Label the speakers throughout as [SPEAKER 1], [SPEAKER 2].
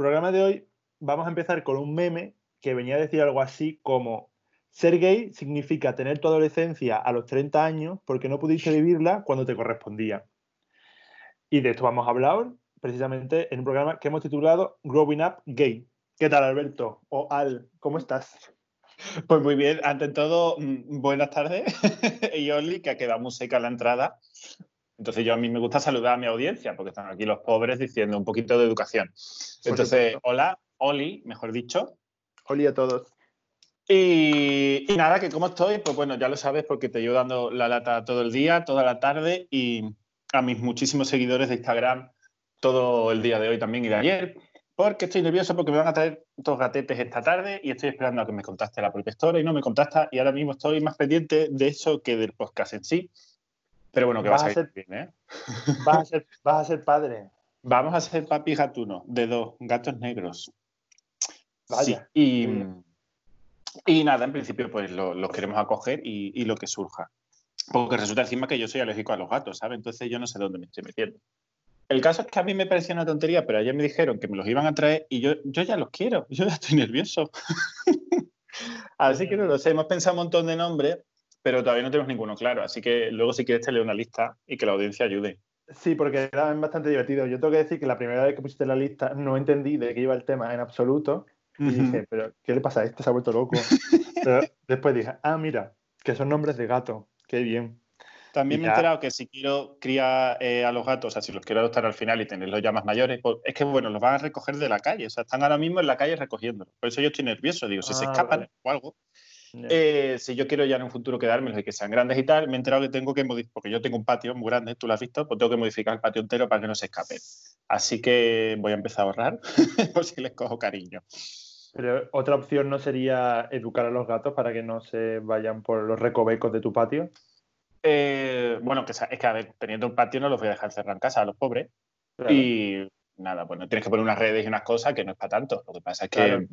[SPEAKER 1] programa de hoy vamos a empezar con un meme que venía a decir algo así como ser gay significa tener tu adolescencia a los 30 años porque no pudiste vivirla cuando te correspondía. Y de esto vamos a hablar precisamente en un programa que hemos titulado Growing Up Gay. ¿Qué tal, Alberto? O Al, ¿cómo estás?
[SPEAKER 2] Pues muy bien, ante todo, mm, buenas tardes. y Oli, que ha quedado muy seca la entrada. Entonces yo a mí me gusta saludar a mi audiencia, porque están aquí los pobres diciendo un poquito de educación. Entonces, hola, Oli, mejor dicho.
[SPEAKER 1] Oli a todos.
[SPEAKER 2] Y, nada, que cómo estoy, pues bueno, ya lo sabes porque te llevo dando la lata todo el día, toda la tarde y a mis muchísimos seguidores de Instagram todo el día de hoy también y de ayer, porque estoy nervioso porque me van a traer dos gatetes esta tarde y estoy esperando a que me contaste la propia historia y no me contasta y ahora mismo estoy más pendiente de eso que del podcast en sí. Pero bueno, que vas, a ser bien, ¿eh?
[SPEAKER 1] Vas a ser, vas a ser padre.
[SPEAKER 2] Vamos a ser papi gatuno de dos gatos negros. Vaya. y... Y nada, en principio, pues los queremos acoger y, lo que surja. Porque resulta encima que yo soy alérgico a los gatos, ¿sabes? Entonces yo no sé dónde me estoy metiendo. El caso es que a mí me parecía una tontería, pero ayer me dijeron que me los iban a traer y yo, yo ya los quiero, yo ya estoy nervioso. así que no lo sé, hemos pensado un montón de nombres, pero todavía no tenemos ninguno claro. Así que luego, si quieres, te leo una lista y que la audiencia ayude.
[SPEAKER 1] Sí, porque era bastante divertido. Yo tengo que decir que la primera vez que pusiste la lista no entendí de qué iba el tema en absoluto. Y dije, pero ¿qué le pasa a este? Se ha vuelto loco. pero después dije, ah, mira, que son nombres de gato. Qué bien.
[SPEAKER 2] También me he enterado que si quiero criar eh, a los gatos, o sea, si los quiero adoptar al final y tenerlos ya más mayores, pues es que, bueno, los van a recoger de la calle. O sea, están ahora mismo en la calle recogiéndolos. Por eso yo estoy nervioso. Digo, si se ah, escapan o algo. Eh, si yo quiero ya en un futuro quedármelos y que sean grandes y tal, me he enterado que tengo que modificar, porque yo tengo un patio muy grande, tú lo has visto, pues tengo que modificar el patio entero para que no se escapen. Así que voy a empezar a ahorrar, por si les cojo cariño.
[SPEAKER 1] Pero otra opción no sería educar a los gatos para que no se vayan por los recovecos de tu patio.
[SPEAKER 2] Eh, bueno, que es que a ver, teniendo un patio no los voy a dejar cerrar en casa a los pobres. Y nada, bueno, tienes que poner unas redes y unas cosas que no es para tanto. Lo que pasa es que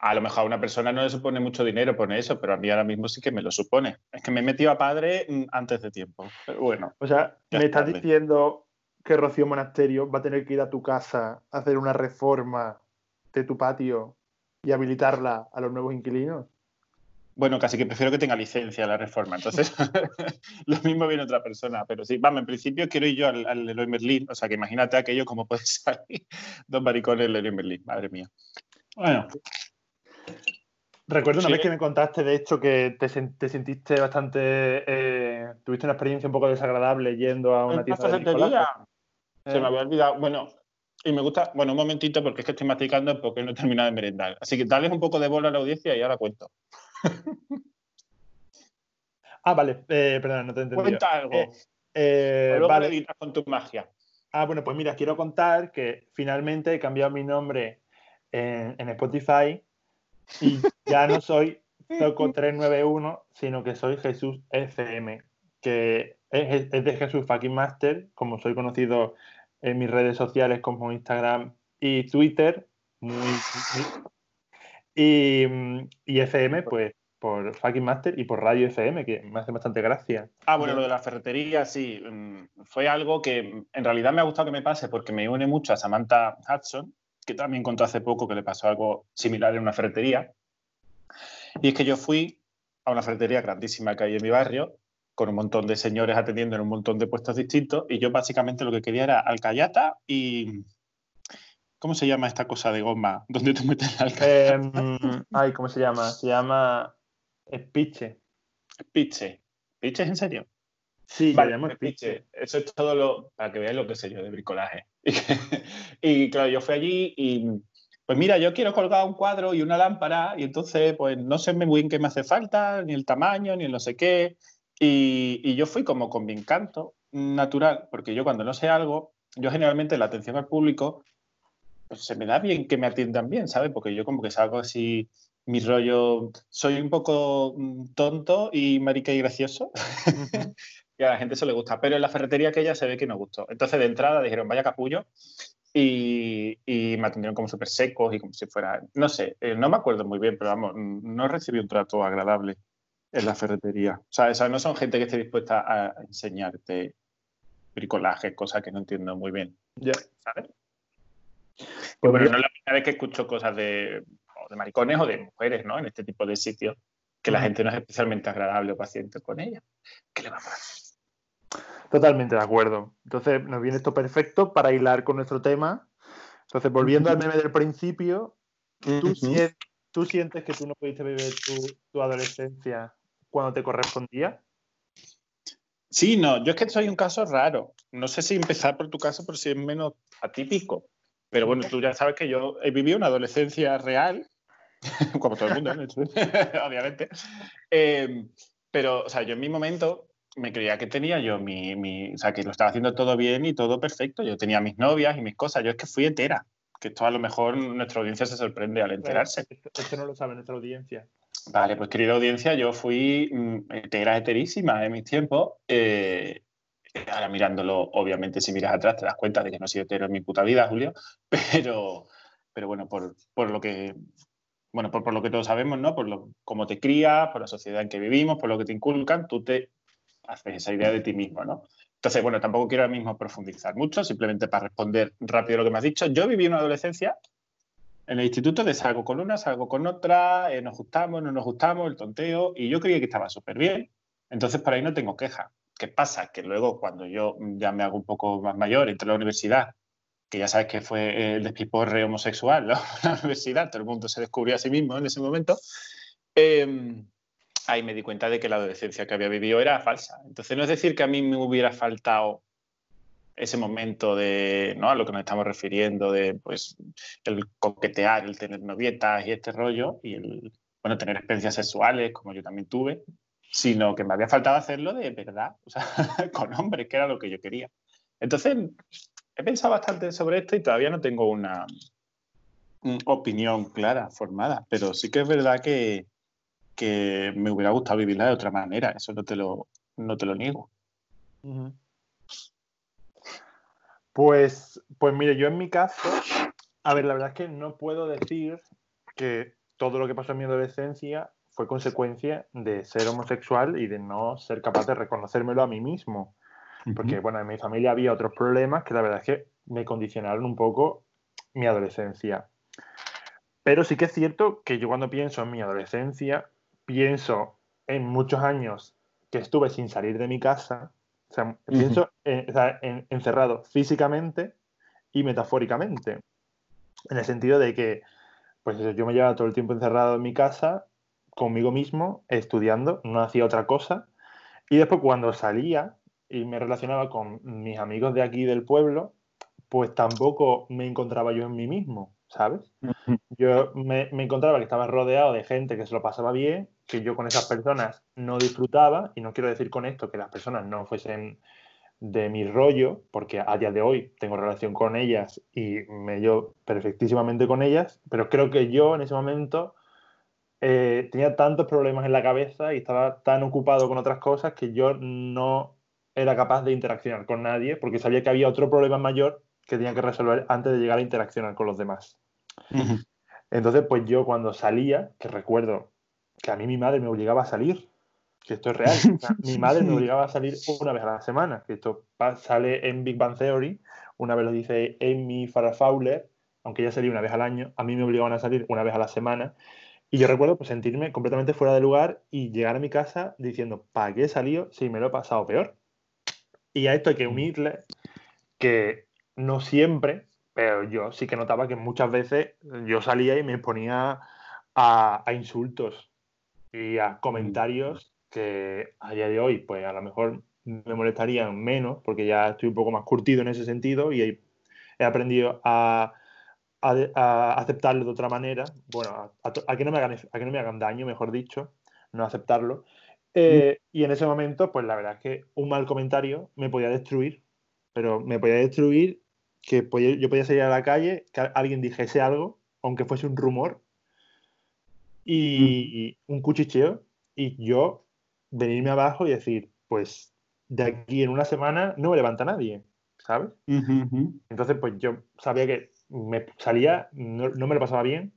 [SPEAKER 2] a lo mejor a una persona no le supone mucho dinero poner eso, pero a mí ahora mismo sí que me lo supone. Es que me he metido a padre mm, antes de tiempo. Pero bueno.
[SPEAKER 1] O sea, me estás diciendo que Rocío Monasterio va a tener que ir a tu casa a hacer una reforma de tu patio y habilitarla a los nuevos inquilinos?
[SPEAKER 2] Bueno, casi que prefiero que tenga licencia la reforma. Entonces, lo mismo viene otra persona. Pero sí, vamos, en principio quiero ir yo al, al Leroy Merlin. O sea, que imagínate aquello como puede salir dos maricones del Leroy Merlin. Madre mía. Bueno.
[SPEAKER 1] Recuerdo una vez que me contaste, de hecho, que te, te sentiste bastante. Eh, tuviste una experiencia un poco desagradable yendo a una tienda de
[SPEAKER 2] Se me había olvidado. Bueno, y me gusta, bueno, un momentito porque es que estoy masticando porque no he terminado de merendar. Así que dale un poco de bola a la audiencia y ahora cuento.
[SPEAKER 1] ah, vale, eh, perdón, no te entendí.
[SPEAKER 2] Cuenta algo. Eh, eh vale. con tu magia.
[SPEAKER 1] Ah, bueno, pues mira, quiero contar que finalmente he cambiado mi nombre en, Spotify y ya no soy Toco 391, sino que soy Jesús FM, que es, es de Jesús Fucking Master, como soy conocido en mis redes sociales como Instagram y Twitter. y, FM, pues por Fucking Master y por Radio FM, que me hace bastante gracia.
[SPEAKER 2] Ah, bueno, lo de la ferretería, sí. Mm, fue algo que en realidad me ha gustado que me pase porque me une mucho a Samantha Hudson, que también contó hace poco que le pasó algo similar en una ferretería. Y es que yo fui a una ferretería grandísima que hay en mi barrio con un montón de señores atendiendo en un montón de puestos distintos y yo básicamente lo que quería era alcayata y... ¿Cómo se llama esta cosa de goma? ¿Dónde tú metes la alcayata?
[SPEAKER 1] Em, ay, ¿cómo se llama? Se llama espiche.
[SPEAKER 2] Espiche. ¿Espiche es en serio?
[SPEAKER 1] Sí, vale, espiche.
[SPEAKER 2] Eso es todo lo... para que veáis lo que sé yo de bricolaje. y claro, yo fui allí y pues mira, yo quiero colgar un cuadro y una lámpara y entonces pues no sé muy bien qué me hace falta, ni el tamaño, ni el no sé qué. Y, yo fui como con mi encanto natural, porque yo cuando no sé algo, yo generalmente la atención al público, pues se me da bien que me atiendan bien, ¿sabes? Porque yo como que salgo así, mi rollo, soy un poco mm, tonto y marica y gracioso. y a la gente eso le gusta, pero en la ferretería aquella se ve que no gustó. Entonces de entrada dijeron, vaya capullo, y, y, me atendieron como súper secos y como si fuera, no sé, eh, no me acuerdo muy bien, pero vamos, no recibí un trato agradable en la ferretería. O sea, esas no son gente que esté dispuesta a enseñarte bricolaje, cosa que no entiendo muy bien.
[SPEAKER 1] Ya. ¿Sabes?
[SPEAKER 2] Pues bueno, no es la primera vez que escucho cosas de, de maricones o de mujeres, ¿no? En este tipo de sitios, que la gente no es especialmente agradable o paciente con ella. ¿Qué le va a pasar?
[SPEAKER 1] Totalmente de acuerdo. Entonces, nos viene esto perfecto para hilar con nuestro tema. Entonces, volviendo al meme del principio, ¿tú, sientes, que tú no pudiste vivir tu, adolescencia cuando te correspondía?
[SPEAKER 2] Sí, no, yo es que soy un caso raro. No sé si empezar por tu caso, por si es menos atípico. Pero bueno, tú ya sabes que yo he vivido una adolescencia real, como todo el mundo, obviamente. Eh, pero, o sea, yo en mi momento me creía que tenía yo mi, mi, o sea, que lo estaba haciendo todo bien y todo perfecto. Yo tenía mis novias y mis cosas. Yo es que fui entera. Que esto a lo mejor nuestra audiencia se sorprende al enterarse.
[SPEAKER 1] Esto, no lo sabe nuestra audiencia.
[SPEAKER 2] Vale, pues querida audiencia, yo fui mm, entera, heterísima en mis tiempos. Eh, ahora mirándolo, obviamente, si miras atrás te das cuenta de que no he sido hetero en mi puta vida, Julio. Pero, pero bueno, por, por lo que bueno, por, por, lo que todos sabemos, ¿no? Por lo, cómo te crías, por la sociedad en que vivimos, por lo que te inculcan, tú te haces esa idea de ti mismo, ¿no? Entonces, bueno, tampoco quiero ahora mismo profundizar mucho, simplemente para responder rápido lo que me has dicho. Yo viví una adolescencia en el instituto de salgo con una, salgo con otra, eh, nos gustamos, no nos gustamos, el tonteo, y yo creía que estaba súper bien. Entonces, por ahí no tengo queja. ¿Qué pasa? Que luego, cuando yo ya me hago un poco más mayor, entro a la universidad, que ya sabes que fue el despiporre homosexual, ¿no? la universidad, todo el mundo se descubrió a sí mismo en ese momento. Eh, ahí me di cuenta de que la adolescencia que había vivido era falsa. Entonces no es decir que a mí me hubiera faltado ese momento de, ¿no? A lo que nos estamos refiriendo, de pues el coquetear, el tener novietas y este rollo, y el, bueno, tener experiencias sexuales, como yo también tuve, sino que me había faltado hacerlo de verdad, o sea, con hombres, que era lo que yo quería. Entonces, he pensado bastante sobre esto y todavía no tengo una, una opinión clara, formada, pero sí que es verdad que, que me hubiera gustado vivirla de otra manera, eso no te lo, no te lo niego.
[SPEAKER 1] Pues, pues mire, yo en mi caso, a ver, la verdad es que no puedo decir que todo lo que pasó en mi adolescencia fue consecuencia de ser homosexual y de no ser capaz de reconocérmelo a mí mismo. Porque, bueno, en mi familia había otros problemas que la verdad es que me condicionaron un poco mi adolescencia. Pero sí que es cierto que yo cuando pienso en mi adolescencia, pienso en muchos años que estuve sin salir de mi casa, o sea, pienso encerrado físicamente y metafóricamente, en el sentido de que pues yo me llevaba todo el tiempo encerrado en mi casa, conmigo mismo, estudiando, no hacía otra cosa, y después cuando salía y me relacionaba con mis amigos de aquí del pueblo, pues tampoco me encontraba yo en mí mismo, ¿sabes? Yo me, me, encontraba que estaba rodeado de gente que se lo pasaba bien, que yo con esas personas no disfrutaba, y no quiero decir con esto que las personas no fuesen de mi rollo, porque a día de hoy tengo relación con ellas y me llevo perfectísimamente con ellas, pero creo que yo en ese momento eh, tenía tantos problemas en la cabeza y estaba tan ocupado con otras cosas que yo no era capaz de interaccionar con nadie porque sabía que había otro problema mayor que tenía que resolver antes de llegar a interaccionar con los demás. Entonces, pues yo cuando salía, que recuerdo que a mí mi madre me obligaba a salir, que esto es real, mi madre me obligaba a salir una vez a la semana, que esto sale en Big Bang Theory, una vez lo dice Amy Farrah Fowler, aunque ella salía una vez al año, a mí me obligaban a salir una vez a la semana, y yo recuerdo pues, sentirme completamente fuera de lugar y llegar a mi casa diciendo, ¿para qué he salido si me lo he pasado peor? Y a esto hay que mm. unirle que no siempre, pero yo sí que notaba que muchas veces yo salía y me ponía a, insultos y a comentarios que a día de hoy, pues a lo mejor me molestarían menos, porque ya estoy un poco más curtido en ese sentido y he, aprendido a, aceptarlo de otra manera, bueno, a, que no me hagan, a que no me hagan daño, mejor dicho, no aceptarlo. Eh, y en ese momento, pues la verdad es que un mal comentario me podía destruir, pero me podía destruir que yo podía salir a la calle, que alguien dijese algo, aunque fuese un rumor, y, un cuchicheo, y yo venirme abajo y decir, pues de aquí en una semana no me levanta nadie, ¿sabes? Entonces, pues yo sabía que me salía, no, me lo pasaba bien,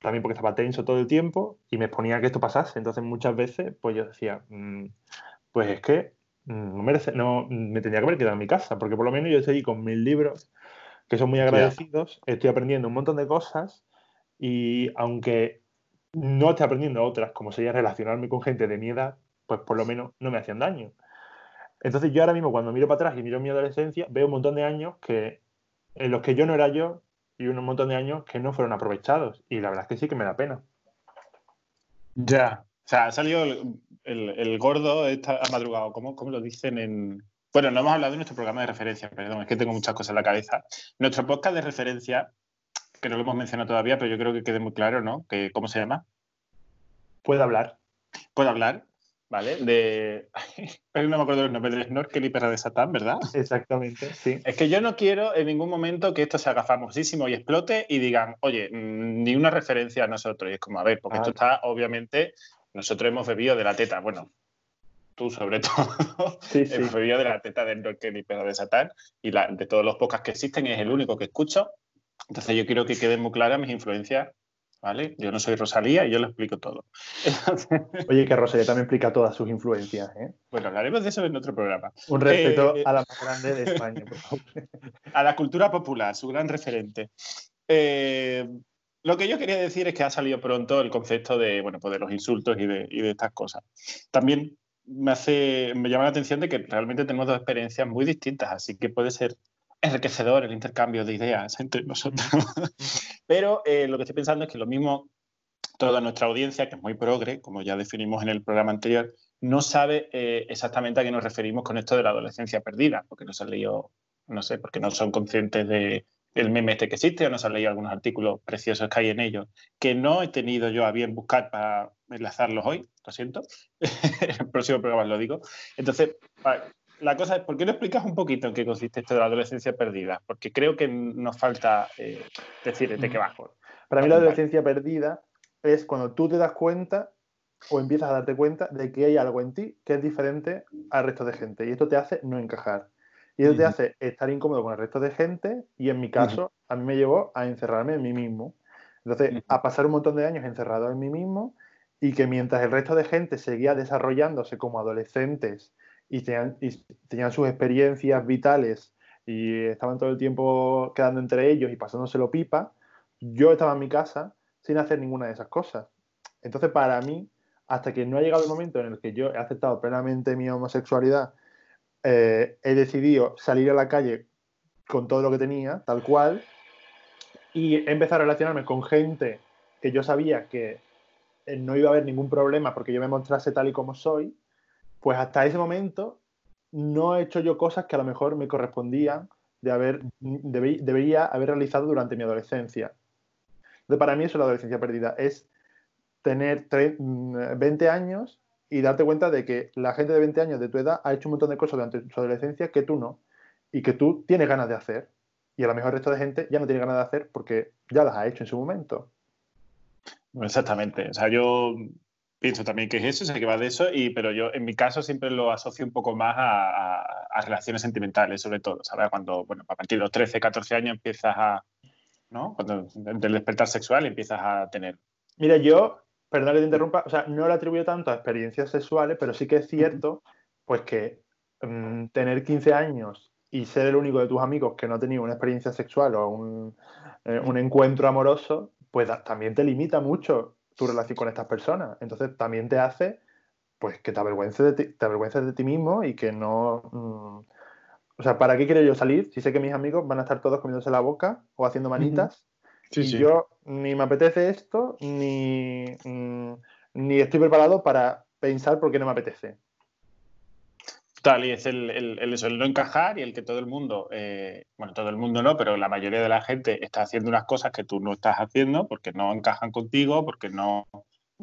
[SPEAKER 1] también porque estaba tenso todo el tiempo y me exponía a que esto pasase. Entonces, muchas veces, pues yo decía, mm, pues es que no, merece, no me tenía que haber quedado en mi casa, porque por lo menos yo estoy con mis libros que son muy agradecidos, estoy aprendiendo un montón de cosas y aunque no esté aprendiendo otras, como sería relacionarme con gente de mi edad, pues por lo menos no me hacían daño. Entonces yo ahora mismo cuando miro para atrás y miro mi adolescencia, veo un montón de años que en los que yo no era yo y un montón de años que no fueron aprovechados. Y la verdad es que sí que me da pena.
[SPEAKER 2] Ya, o sea, ha salido el, gordo está, ha madrugado, ¿Cómo, ¿Cómo, lo dicen en...? Bueno, no hemos hablado de nuestro programa de referencia, perdón, es que tengo muchas cosas en la cabeza. Nuestro podcast de referencia, que no lo hemos mencionado todavía, pero yo creo que quede muy claro, ¿no? Que, ¿Cómo se llama?
[SPEAKER 1] Puede hablar.
[SPEAKER 2] Puede hablar, ¿vale? De. no me acuerdo los nombres, de Snorkel y Perra de Satán, ¿verdad?
[SPEAKER 1] Exactamente, sí.
[SPEAKER 2] Es que yo no quiero en ningún momento que esto se haga famosísimo y explote y digan, oye, mm, ni una referencia a nosotros. Y es como, a ver, porque esto ah. está, obviamente, nosotros hemos bebido de la teta, bueno, tú sobre todo, sí, sí. hemos bebido de la teta de Snorkel y Perra de Satán y la, de todos los podcasts que existen es el único que escucho. Entonces yo quiero que queden muy claras mis influencias ¿vale? Yo no soy Rosalía y yo lo explico todo.
[SPEAKER 1] Oye, que Rosalía también explica todas sus influencias, ¿eh?
[SPEAKER 2] Bueno, hablaremos de eso en otro programa.
[SPEAKER 1] Un respeto eh, a la más grande de España, por favor.
[SPEAKER 2] A la cultura popular, su gran referente. Eh, lo que yo quería decir es que ha salido pronto el concepto de, bueno, pues de los insultos y de, y de estas cosas. También me hace, me llama la atención de que realmente tenemos dos experiencias muy distintas, así que puede ser enriquecedor el intercambio de ideas entre nosotros. Pero eh, lo que estoy pensando es que lo mismo toda nuestra audiencia, que es muy progre, como ya definimos en el programa anterior, no sabe eh, exactamente a qué nos referimos con esto de la adolescencia perdida, porque no se han leído, no sé, porque no son conscientes de el meme este que existe o no se han leído algunos artículos preciosos que hay en ellos, que no he tenido yo a bien buscar para enlazarlos hoy, lo siento, en el próximo programa lo digo. Entonces, la cosa es, ¿por qué no explicas un poquito en qué consiste esto de la adolescencia perdida? Porque creo que nos falta eh, decir de qué va.
[SPEAKER 1] Para mí la adolescencia perdida es cuando tú te das cuenta o empiezas a darte cuenta de que hay algo en ti que es diferente al resto de gente y esto te hace no encajar. Y eso te hace estar incómodo con el resto de gente y en mi caso a mí me llevó a encerrarme en mí mismo. Entonces, a pasar un montón de años encerrado en mí mismo y que mientras el resto de gente seguía desarrollándose como adolescentes y tenían, sus experiencias vitales y estaban todo el tiempo quedando entre ellos y pasándoselo pipa, yo estaba en mi casa sin hacer ninguna de esas cosas. Entonces, para mí, hasta que no ha llegado el momento en el que yo he aceptado plenamente mi homosexualidad, eh, he decidido salir a la calle con todo lo que tenía, tal cual, y he empezado a relacionarme con gente que yo sabía que no iba a haber ningún problema porque yo me mostrase tal y como soy, pues hasta ese momento no he hecho yo cosas que a lo mejor me correspondían de haber, debería haber realizado durante mi adolescencia. Entonces, para mí eso es la adolescencia perdida, es tener 20 mm, años y darte cuenta de que la gente de 20 años de tu edad ha hecho un montón de cosas durante su adolescencia que tú no, y que tú tienes ganas de hacer. Y a lo mejor el resto de gente ya no tiene ganas de hacer porque ya las ha hecho en su momento.
[SPEAKER 2] Exactamente. O sea, yo pienso también que es eso, sé que va de eso, y, pero yo en mi caso siempre lo asocio un poco más a, relaciones sentimentales, sobre todo, ¿sabes? Cuando, bueno, a partir de los 13, 14 años empiezas a, ¿no? Cuando del despertar sexual empiezas a tener.
[SPEAKER 1] Mira, yo, perdón que te interrumpa, o sea, no lo atribuyo tanto a experiencias sexuales, pero sí que es cierto, pues que mm, tener 15 años y ser el único de tus amigos que no ha tenido una experiencia sexual o un, eh, un encuentro amoroso, pues también te limita mucho tu relación con estas personas. Entonces también te hace pues que te avergüences de ti, te avergüences de ti mismo y que no... Mm, o sea, ¿para qué quiero yo salir si sé que mis amigos van a estar todos comiéndose la boca o haciendo manitas? y yo ni me apetece esto, ni, mm, ni estoy preparado para pensar por qué no me apetece.
[SPEAKER 2] Tal, y es el, el, no encajar y el que todo el mundo, eh, bueno, todo el mundo no, pero la mayoría de la gente está haciendo unas cosas que tú no estás haciendo porque no encajan contigo, porque no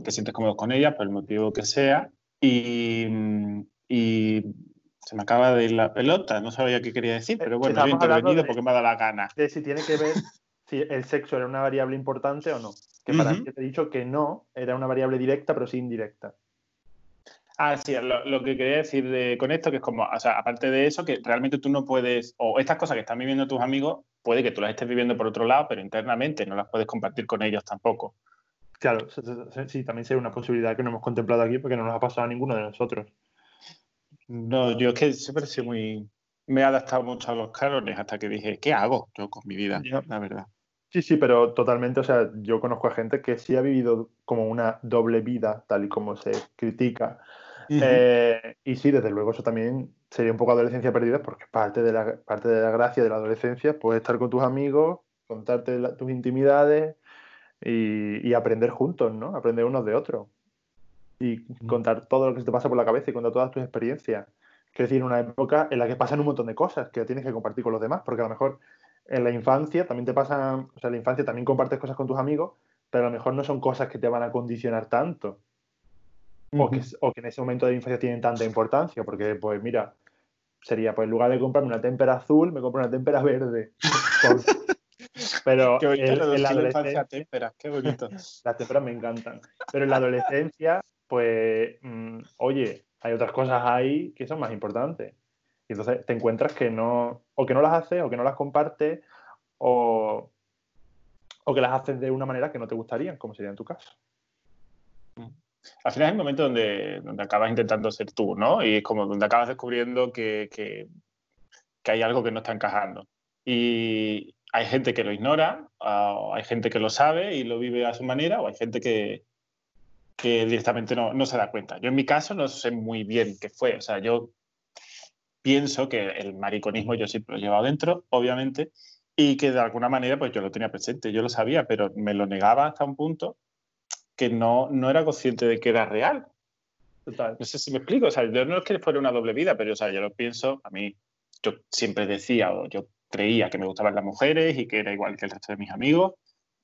[SPEAKER 2] te sientes cómodo con ellas, por el motivo que sea. Y, se me acaba de ir la pelota, no sabía qué quería decir, pero bueno, he intervenido porque me ha dado la gana.
[SPEAKER 1] De si tiene que ver si el sexo era una variable importante o no. Que para mí te he dicho que no, era una variable directa, pero sí indirecta.
[SPEAKER 2] Ah, sí, lo, que quería decir con esto, que es como, o sea, aparte de eso, que realmente tú no puedes, o estas cosas que están viviendo tus amigos, puede que tú las estés viviendo por otro lado, pero internamente no las puedes compartir con ellos tampoco.
[SPEAKER 1] Claro, sí, también sería una posibilidad que no hemos contemplado aquí porque no nos ha pasado a ninguno de nosotros.
[SPEAKER 2] No, yo es que siempre he sido muy, me he adaptado mucho a los cánones hasta que dije, ¿qué hago yo con mi vida? La verdad.
[SPEAKER 1] Sí, sí, pero totalmente, o sea, yo conozco a gente que sí ha vivido como una doble vida, tal y como se critica. Eh, y sí, desde luego, eso también sería un poco adolescencia perdida, porque parte de la, parte de la gracia de la adolescencia puede estar con tus amigos, contarte tus intimidades y, aprender juntos, ¿no? Aprender unos de otros. Y contar todo lo que se te pasa por la cabeza y contar todas tus experiencias. Quiero decir, una época en la que pasan un montón de cosas que tienes que compartir con los demás, porque a lo mejor en la infancia también te pasan, o sea, en la infancia también compartes cosas con tus amigos, pero a lo mejor no son cosas que te van a condicionar tanto. O, que, o, que, en ese momento de infancia tienen tanta importancia, porque, pues mira, sería, pues en lugar de comprarme una témpera azul, me compro una témpera verde. pero en, la adolescencia, témperas, qué bonito. Las témperas me encantan. Pero en la adolescencia, pues, mm, oye, hay otras cosas ahí que son más importantes. Y entonces te encuentras que no, o que no las haces, o que no las compartes, o, o que las haces de una manera que no te gustaría, como sería en tu caso.
[SPEAKER 2] Al final es el momento donde, donde acabas intentando ser tú, ¿no? Y es como donde acabas descubriendo que, que, hay algo que no está encajando. Y hay gente que lo ignora, o hay gente que lo sabe y lo vive a su manera, o hay gente que, que directamente no, no, se da cuenta. Yo en mi caso no sé muy bien qué fue. O sea, yo pienso que el mariconismo yo siempre lo he llevado dentro, obviamente, y que de alguna manera pues yo lo tenía presente, yo lo sabía, pero me lo negaba hasta un punto que no, no era consciente de que era real. Total. No sé si me explico, o sea, yo no es que fuera una doble vida, pero o sea, yo lo pienso, a mí, yo siempre decía o yo creía que me gustaban las mujeres y que era igual que el resto de mis amigos,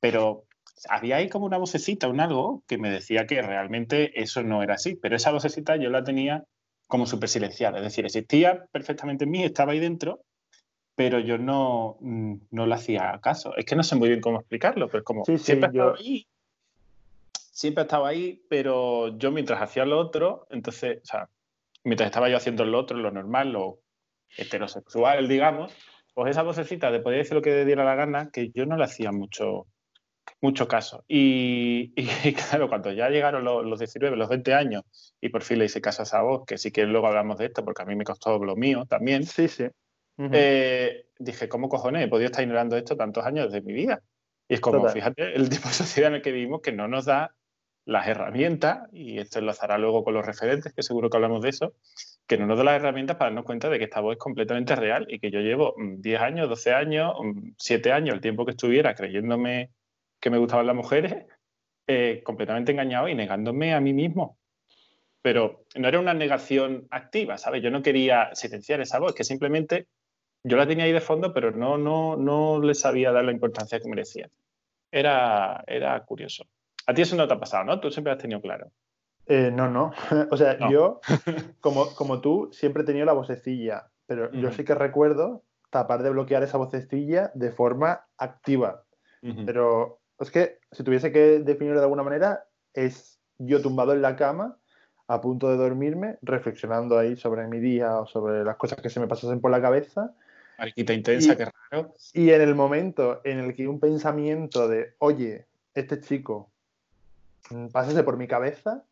[SPEAKER 2] pero había ahí como una vocecita, un algo que me decía que realmente eso no era así, pero esa vocecita yo la tenía como súper silenciada. Es decir, existía perfectamente en mí, estaba ahí dentro, pero yo no, mm, no le hacía caso. Es que no sé muy bien cómo explicarlo, pero es como siempre he estado ahí. Siempre he estado ahí, pero yo mientras hacía lo otro, entonces, o sea, mientras estaba yo haciendo lo otro, lo normal, lo heterosexual, digamos, pues esa vocecita de poder decir lo que diera la gana, que yo no le hacía mucho, mucho caso. Y, claro, cuando ya llegaron los, los, 19, los 20 años, y por fin le hice caso a esa voz, que sí que luego hablamos de esto, porque a mí me costó lo mío también.
[SPEAKER 1] Sí, sí.
[SPEAKER 2] Eh, dije, ¿cómo cojones he podido estar ignorando esto tantos años de mi vida? Y es como, fíjate, el tipo de sociedad en el que vivimos que no nos da las herramientas, y esto enlazará luego con los referentes, que seguro que hablamos de eso, que no nos da las herramientas para darnos cuenta de que esta voz es completamente real y que yo llevo 10 mm, años, 12 años, 7 mm, años, el tiempo que estuviera creyéndome que me gustaban las mujeres, eh, completamente engañado y negándome a mí mismo. Pero no era una negación activa, ¿sabes? Yo no quería silenciar esa voz, que simplemente yo la tenía ahí de fondo, pero no, no, no le sabía dar la importancia que merecía. Era, era curioso. A ti eso no te ha pasado, ¿no? Tú siempre has tenido claro.
[SPEAKER 1] Eh, no, no. o sea, yo, como, como tú, siempre he tenido la vocecilla, pero yo sí que recuerdo tapar de bloquear esa vocecilla de forma activa. Pero es que si tuviese que definirlo de alguna manera, es yo tumbado en la cama, a punto de dormirme, reflexionando ahí sobre mi día o sobre las cosas que se me pasasen por la cabeza.
[SPEAKER 2] Marquita intensa, y, qué raro.
[SPEAKER 1] Y en el momento en el que un pensamiento de, oye, este chico, mm, pásese por mi cabeza,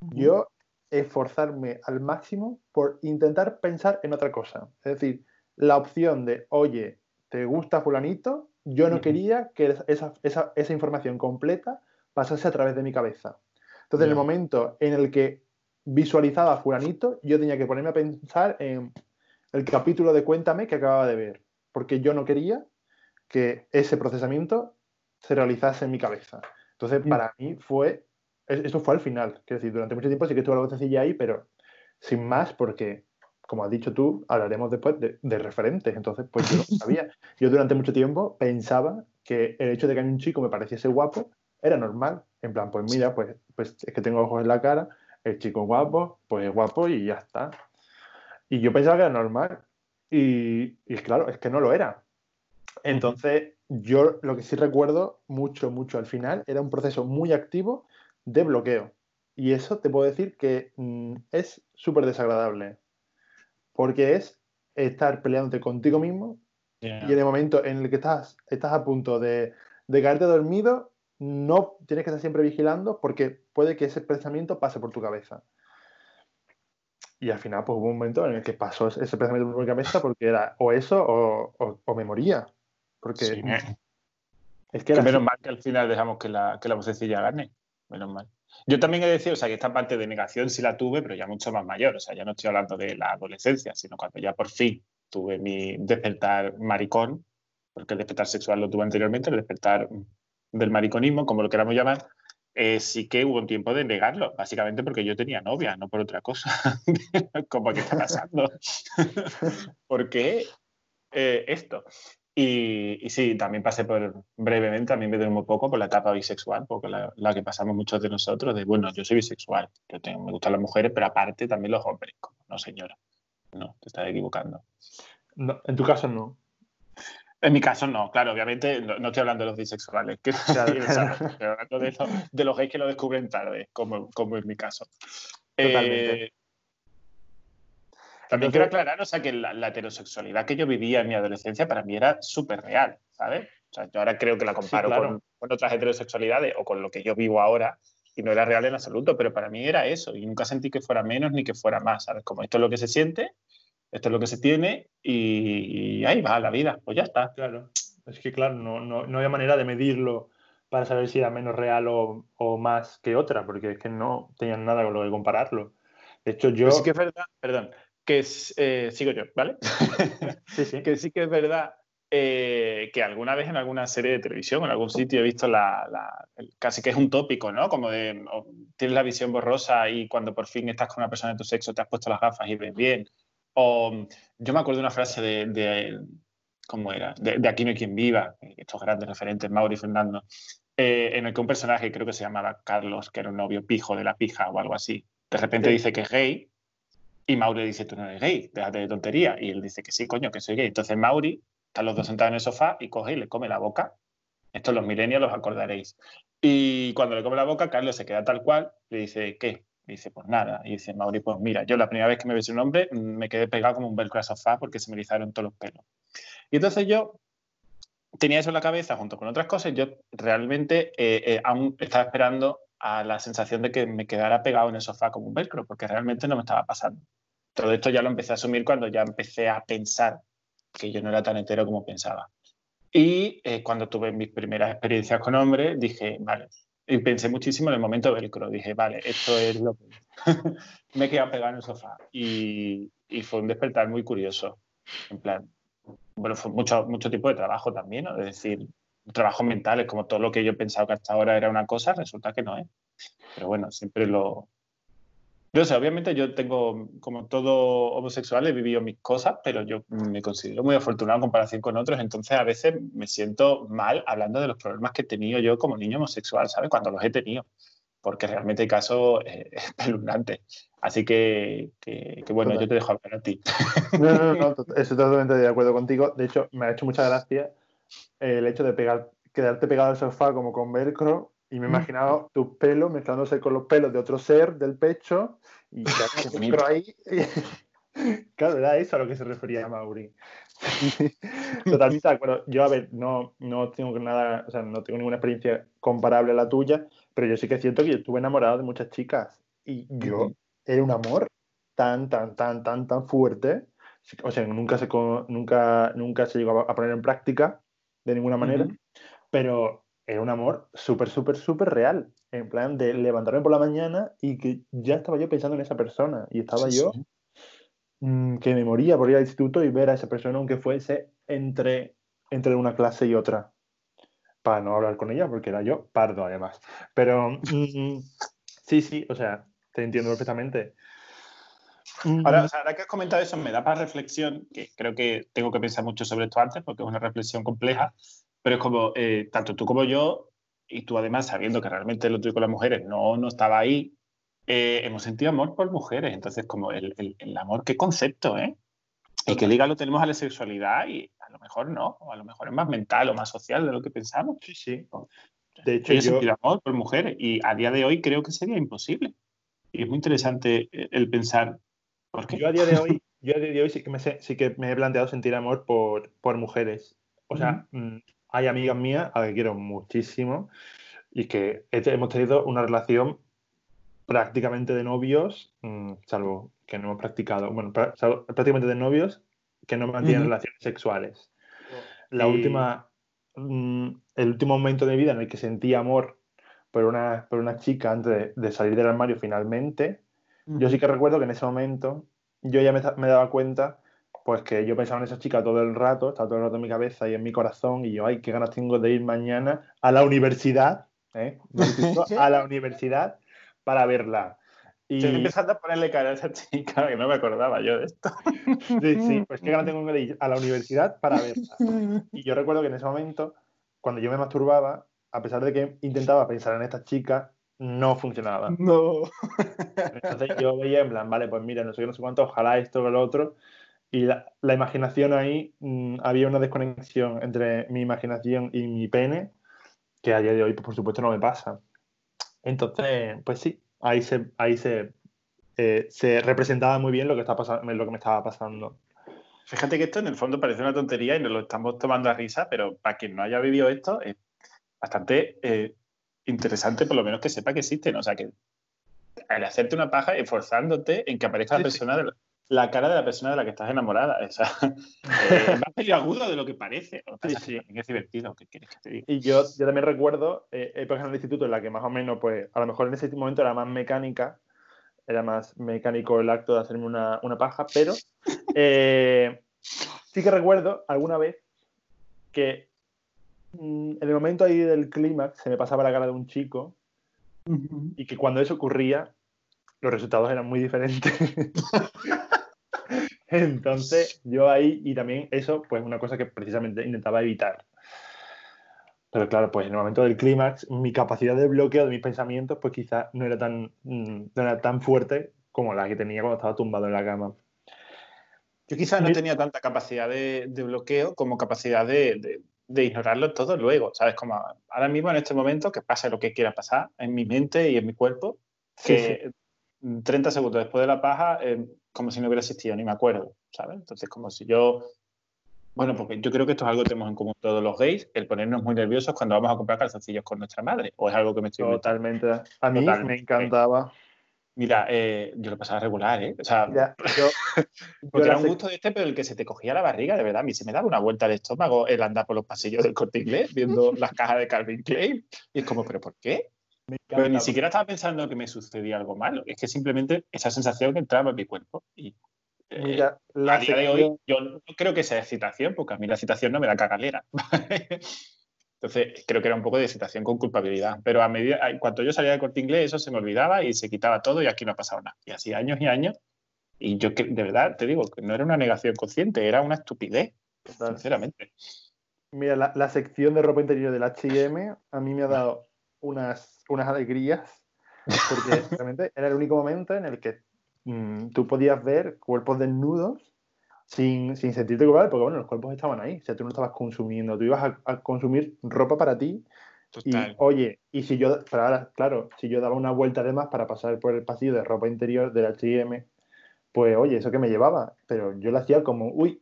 [SPEAKER 1] yo esforzarme al máximo por intentar pensar en otra cosa. Es decir, la opción de, oye, ¿te gusta fulanito? yo no quería que esa, esa, esa, información completa pasase a través de mi cabeza. Entonces, en el momento en el que visualizaba a Fulanito, yo tenía que ponerme a pensar en el capítulo de Cuéntame que acababa de ver, porque yo no quería que ese procesamiento se realizase en mi cabeza. Entonces, para mí fue, eso fue al final, quiero decir, durante mucho tiempo sí que estuvo algo sencilla ahí, pero sin más, porque como has dicho tú, hablaremos después de, referentes. Entonces, pues yo no sabía. Yo durante mucho tiempo pensaba que el hecho de que a un chico me pareciese guapo era normal. En plan, pues mira, pues, pues es que tengo ojos en la cara, el chico guapo, pues es guapo y ya está. Y yo pensaba que era normal. Y, y claro, es que no lo era. Entonces, yo lo que sí recuerdo mucho, mucho al final era un proceso muy activo de bloqueo. Y eso te puedo decir que mm, es súper desagradable porque es estar peleándote contigo mismo y en el momento en el que estás, estás a punto de, de caerte dormido, no tienes que estar siempre vigilando porque puede que ese pensamiento pase por tu cabeza. y al final, pues hubo un momento en el que pasó ese pensamiento por mi cabeza porque era o eso o, me moría. Porque
[SPEAKER 2] es que, menos mal que al final dejamos que la, que la vocecilla gane. Menos mal. Yo también he de decir, o sea, que esta parte de negación sí la tuve, pero ya mucho más mayor. O sea, ya no estoy hablando de la adolescencia, sino cuando ya por fin tuve mi despertar maricón, porque el despertar sexual lo tuve anteriormente, el despertar del mariconismo, como lo queramos llamar, eh, sí que hubo un tiempo de negarlo, básicamente porque yo tenía novia, no por otra cosa. como que está pasando. ¿Por qué eh, esto? Y, sí, también pasé por brevemente, mí me dio muy poco por la etapa bisexual, porque la, que pasamos muchos de nosotros, de bueno, yo soy bisexual, yo tengo, me gustan las mujeres, pero aparte también los hombres, no señora, no, te estás equivocando.
[SPEAKER 1] No, en tu caso no.
[SPEAKER 2] En mi caso no, claro, obviamente no, estoy hablando de los bisexuales, que, estoy hablando de, los gays que lo descubren tarde, como, como en mi caso. Totalmente. Eh, también quiero aclarar, o sea, que la, heterosexualidad que yo vivía en mi adolescencia para mí era súper real, ¿sabes? O sea, yo ahora creo que la comparo con, con, otras heterosexualidades o con lo que yo vivo ahora y no era real en absoluto, pero para mí era eso y nunca sentí que fuera menos ni que fuera más, ¿sabes? Como esto es lo que se siente esto es lo que se tiene y, ahí va la vida, pues ya está.
[SPEAKER 1] Claro, es que claro, no, no, no había manera de medirlo para saber si era menos real o, o, más que otra, porque es que no tenían nada con lo que compararlo. De hecho, yo...
[SPEAKER 2] sí que es verdad, perdón, que eh, sigo yo, ¿vale? sí, sí. que sí que es verdad eh, que alguna vez en alguna serie de televisión, en algún sitio he visto la, la casi que es un tópico, ¿no? Como de tienes la visión borrosa y cuando por fin estás con una persona de tu sexo te has puesto las gafas y ves bien, o yo me acuerdo de una frase de, ¿cómo era? De, Aquí no hay quien viva, estos grandes referentes, Mauri y Fernando, eh, en el que un personaje, creo que se llamaba Carlos, que era un novio pijo de la pija o algo así, de repente dice que es gay y Mauri dice, tú no eres gay, déjate de tontería. Y él dice que sí, coño, que soy gay. Entonces Mauri, están los dos sentados en el sofá y coge y le come la boca. Esto los milenios los acordaréis. Y cuando le come la boca, Carlos se queda tal cual, le dice, ¿qué? Y dice, pues nada. Y dice, Mauri, pues mira, yo la primera vez que me besé un hombre mm, me quedé pegado como un velcro a sofá porque se me erizaron todos los pelos. Y entonces yo tenía eso en la cabeza junto con otras cosas. Yo realmente eh, eh, aún estaba esperando a la sensación de que me quedara pegado en el sofá como un velcro, porque realmente no me estaba pasando. Todo esto ya lo empecé a asumir cuando ya empecé a pensar que yo no era tan entero como pensaba. Y eh, cuando tuve mis primeras experiencias con hombres, dije, vale, y pensé muchísimo en el momento velcro. Dije, vale, esto es lo que... me he quedado pegado en el sofá. Y, y, fue un despertar muy curioso. En plan, bueno, fue mucho, mucho tipo de trabajo también, ¿no? Es decir, trabajo mental, es como todo lo que yo he pensado que hasta ahora era una cosa, resulta que no es. Pero bueno, siempre lo, yo sé, obviamente yo tengo, como todo homosexual, he vivido mis cosas, pero yo me considero muy afortunado en comparación con otros, entonces a veces me siento mal hablando de los problemas que he tenido yo como niño homosexual, ¿sabes? Cuando los he tenido, porque realmente hay casos eh, espeluznantes. Así que, que, bueno, yo te dejo hablar a ti.
[SPEAKER 1] No, no, no, estoy totalmente de acuerdo contigo. De hecho, me ha hecho mucha gracia el hecho de pegar, quedarte pegado al sofá como con velcro y me he mm. imaginado tus pelos mezclándose con los pelos de otro ser del pecho y ya ahí. claro, era eso a lo que se refería Mauri. Totalmente de acuerdo. Yo, a ver, no, no tengo nada, o sea, no tengo ninguna experiencia comparable a la tuya, pero yo sí que siento que yo estuve enamorado de muchas chicas y yo era un amor tan, tan, tan, tan, tan fuerte. O sea, nunca se, nunca, nunca se llegó a poner en práctica de ninguna manera, pero era un amor súper, súper, súper real. En plan de levantarme por la mañana y que ya estaba yo pensando en esa persona. Y estaba yo mm, que me moría por ir al instituto y ver a esa persona, aunque fuese entre, entre una clase y otra. Para no hablar con ella, porque era yo pardo además. Pero mm, sí, sí, o sea, te entiendo perfectamente.
[SPEAKER 2] Ahora, o sea, ahora que has comentado eso, me da para reflexión, que creo que tengo que pensar mucho sobre esto antes, porque es una reflexión compleja, pero es como, eh, tanto tú como yo, y tú además sabiendo que realmente lo tuyo con las mujeres no, no estaba ahí, eh, hemos sentido amor por mujeres. Entonces, como el, el, amor, qué concepto, ¿eh? Y que liga lo tenemos a la sexualidad y a lo mejor no, o a lo mejor es más mental o más social de lo que pensamos.
[SPEAKER 1] Sí, sí.
[SPEAKER 2] De hecho, yo he sentido amor por mujeres y a día de hoy creo que sería imposible. Y es muy interesante eh, el pensar. ¿Por qué?
[SPEAKER 1] Yo a día de hoy, yo a día de hoy sí que me, sí que me he planteado sentir amor por, por mujeres. O sea, hay amigas mías a las que quiero muchísimo y que hemos tenido una relación prácticamente de novios, mm, salvo que no hemos practicado, bueno, prácticamente de novios que no mantienen relaciones sexuales. La última, mm, el último momento de mi vida en el que sentí amor por una, por una chica antes de, salir del armario finalmente, yo sí que recuerdo que en ese momento yo ya me, me, daba cuenta pues que yo pensaba en esa chica todo el rato, estaba todo el rato en mi cabeza y en mi corazón y yo, ay, qué ganas tengo de ir mañana a la universidad, ¿eh? a la universidad para verla.
[SPEAKER 2] Y... Estoy empezando a ponerle cara a esa chica, que no me acordaba yo de esto.
[SPEAKER 1] Sí, sí, pues qué ganas tengo de ir a la universidad para verla. Y yo recuerdo que en ese momento, cuando yo me masturbaba, a pesar de que intentaba pensar en esta chica, no funcionaba.
[SPEAKER 2] No.
[SPEAKER 1] Entonces yo veía en plan, vale, pues mira, no sé qué, no sé cuánto, ojalá esto o lo otro. Y la, imaginación ahí, mm, había una desconexión entre mi imaginación y mi pene, que a día de hoy, pues, por supuesto, no me pasa. Entonces, pues sí, ahí se, ahí se, eh, se representaba muy bien lo que, está pasando, lo que me estaba pasando.
[SPEAKER 2] Fíjate que esto en el fondo parece una tontería y nos lo estamos tomando a risa, pero para quien no haya vivido esto, es bastante eh, interesante por lo menos que sepa que existen. O sea, que al hacerte una paja, esforzándote en que aparezca la persona de la, cara de la persona de la que estás enamorada. O sea, eh, es más agudo de lo que parece. Sí, sí. Es divertido, ¿qué quieres que te diga?
[SPEAKER 1] Y yo, yo también recuerdo eh, épocas en el instituto en la que más o menos, pues, a lo mejor en ese momento era más mecánica, era más mecánico el acto de hacerme una, una paja, pero eh, sí que recuerdo alguna vez que en el momento ahí del clímax se me pasaba la cara de un chico y que cuando eso ocurría los resultados eran muy diferentes. Entonces yo ahí, y también eso, pues una cosa que precisamente intentaba evitar. Pero claro, pues en el momento del clímax, mi capacidad de bloqueo de mis pensamientos, pues quizás no era tan, mm, no era tan fuerte como la que tenía cuando estaba tumbado en la cama.
[SPEAKER 2] Yo quizás no tenía tanta capacidad de, bloqueo como capacidad de, ignorarlo todo luego, ¿sabes? Como ahora mismo en este momento, que pase lo que quiera pasar en mi mente y en mi cuerpo, que 30 segundos después de la paja, eh, como si no hubiera existido, ni me acuerdo, ¿sabes? Entonces, como si yo bueno, porque yo creo que esto es algo que tenemos en común todos los gays, el ponernos muy nerviosos cuando vamos a comprar calzoncillos con nuestra madre. ¿O es algo que me estoy
[SPEAKER 1] Totalmente. A mí me encantaba.
[SPEAKER 2] Mira, eh, yo lo pasaba regular, ¿eh? O sea, yo, porque era un gusto de este, pero el que se te cogía la barriga, de verdad, a mí se me daba una vuelta de estómago el andar por los pasillos del corte inglés viendo las cajas de Calvin Klein. Y es como, ¿pero por qué? Pero ni siquiera estaba pensando que me sucedía algo malo. Es que simplemente esa sensación que entraba en mi cuerpo. Y Mira, la a día de hoy yo no creo que sea excitación, porque a mí la excitación no me da cagalera. Entonces, creo que era un poco de excitación con culpabilidad. Pero a medida, cuando yo salía de corte inglés, eso se me olvidaba y se quitaba todo y aquí no ha pasado nada. Y así años y años. Y yo, de verdad, te digo, que no era una negación consciente, era una estupidez, sinceramente.
[SPEAKER 1] Mira, la, sección de ropa interior del HM a mí me ha dado unas, unas alegrías, porque realmente era el único momento en el que Mm, tú podías ver cuerpos desnudos sin, sin sentirte culpable, porque bueno, los cuerpos estaban ahí, o sea, tú no estabas consumiendo, tú ibas a, consumir ropa para ti. Y, oye, y si yo, claro, si yo daba una vuelta de más para pasar por el pasillo de ropa interior del HM, pues oye, eso que me llevaba, pero yo lo hacía como, uy,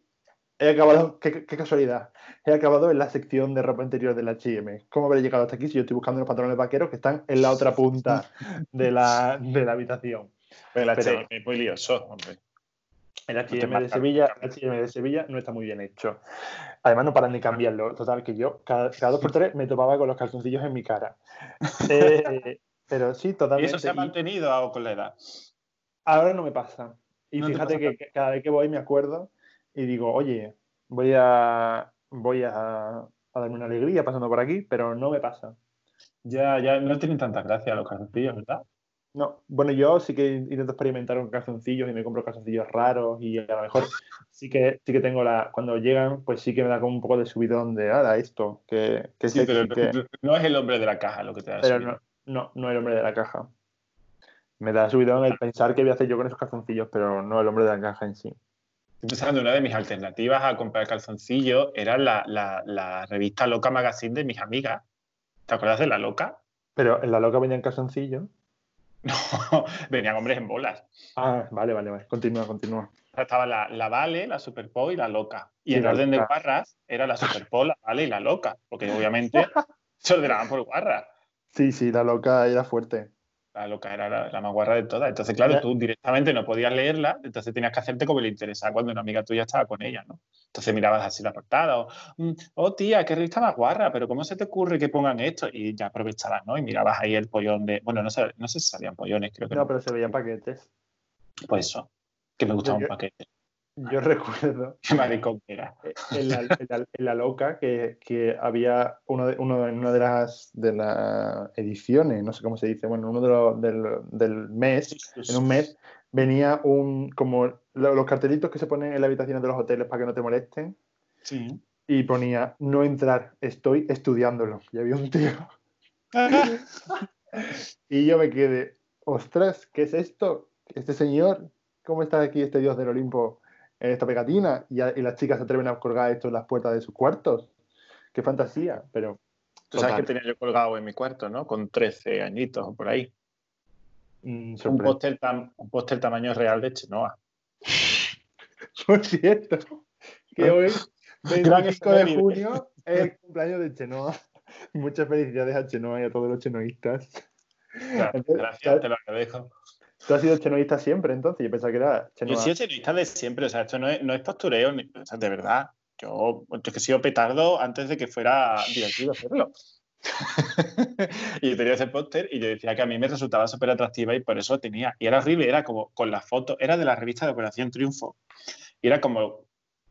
[SPEAKER 1] he acabado, qué, casualidad, he acabado en la sección de ropa interior del HM. ¿Cómo habré llegado hasta aquí si yo estoy buscando los pantalones vaqueros que están en la otra punta de la, de la habitación?
[SPEAKER 2] El HM es muy lioso, hombre.
[SPEAKER 1] El HM, de Sevilla, de Sevilla no está muy bien hecho. Además, no paran ni cambiarlo. Total, que yo cada, dos por tres me topaba con los calzoncillos en mi cara. Eh, pero sí, totalmente.
[SPEAKER 2] ¿Y eso se ha mantenido a, con la edad?
[SPEAKER 1] Ahora no me pasa. Y fíjate que cada vez que voy me acuerdo y digo, oye, voy a, voy a, darme una alegría pasando por aquí, pero no me pasa.
[SPEAKER 2] Ya, ya no tienen tanta gracia los calzoncillos, ¿verdad?
[SPEAKER 1] No, bueno, yo sí que intento experimentar con calzoncillos y me compro calzoncillos raros y a lo mejor sí que sí que tengo la. Cuando llegan, pues sí que me da como un poco de subidón de ah, esto. Que,
[SPEAKER 2] sí, pero no es el hombre de la caja lo que te da.
[SPEAKER 1] Pero no, no, no el hombre de la caja. Me da subidón el pensar qué voy a hacer yo con esos calzoncillos, pero no el hombre de la caja en sí.
[SPEAKER 2] Estoy pensando, una de mis alternativas a comprar calzoncillos era la, la, la revista Loca Magazine de mis amigas. ¿Te acuerdas de La Loca?
[SPEAKER 1] Pero en La Loca venían calzoncillos.
[SPEAKER 2] No, venían hombres en bolas.
[SPEAKER 1] Ah, vale, vale, vale. Continúa, continúa.
[SPEAKER 2] Estaba la, la Vale, la Superpole y la Loca. Y en orden de barras era la Superpole, la Vale y la Loca. Porque obviamente se ordenaban por barras.
[SPEAKER 1] Sí, sí, la Loca era fuerte.
[SPEAKER 2] La loca era la, más guarra de todas. Entonces, claro, tú directamente no podías leerla, entonces tenías que hacerte como le interesaba cuando una amiga tuya estaba con ella, ¿no? Entonces mirabas así la portada, o, mm, oh tía, qué revista más guarra, pero ¿cómo se te ocurre que pongan esto? Y ya aprovechabas, ¿no? Y mirabas ahí el pollón de. Bueno, no sé, no sé si salían pollones, creo que.
[SPEAKER 1] No, pero se veían paquetes.
[SPEAKER 2] Pues eso, que me gustaba un paquete.
[SPEAKER 1] Yo recuerdo.
[SPEAKER 2] Qué maricón era.
[SPEAKER 1] En la, loca que, había uno, de, uno en una de las, de las ediciones, no sé cómo se dice, bueno, uno de los, del, mes, en un mes, venía un como los cartelitos que se ponen en la habitación de los hoteles para que no te molesten.
[SPEAKER 2] Sí.
[SPEAKER 1] Y ponía no entrar, estoy estudiándolo. Y había un tío. y yo me quedé, ostras, ¿qué es esto? Este señor, ¿cómo está aquí este dios del Olimpo? Esta pegatina y, las chicas se atreven a colgar esto en las puertas de sus cuartos. Qué fantasía, pero...
[SPEAKER 2] Tú sabes que tenía yo colgado en mi cuarto, ¿no? Con 13 añitos o por ahí. Mm, un póster un tamaño real de Chenoa.
[SPEAKER 1] Por cierto, que hoy, 25 de junio, es el cumpleaños de Chenoa. Muchas felicidades a Chenoa y a todos los chenoístas.
[SPEAKER 2] gracias, te lo agradezco.
[SPEAKER 1] Tú has sido chenoísta siempre, entonces. Yo pensaba que era
[SPEAKER 2] chenoa. Yo he sido chenoísta de siempre. O sea, esto no es, no es postureo, o sea, de verdad. Yo, yo he sido petardo antes de que fuera divertido hacerlo. y yo tenía ese póster y yo decía que a mí me resultaba súper atractiva y por eso lo tenía. Y era horrible, era como con la foto, era de la revista de Operación Triunfo. Y era como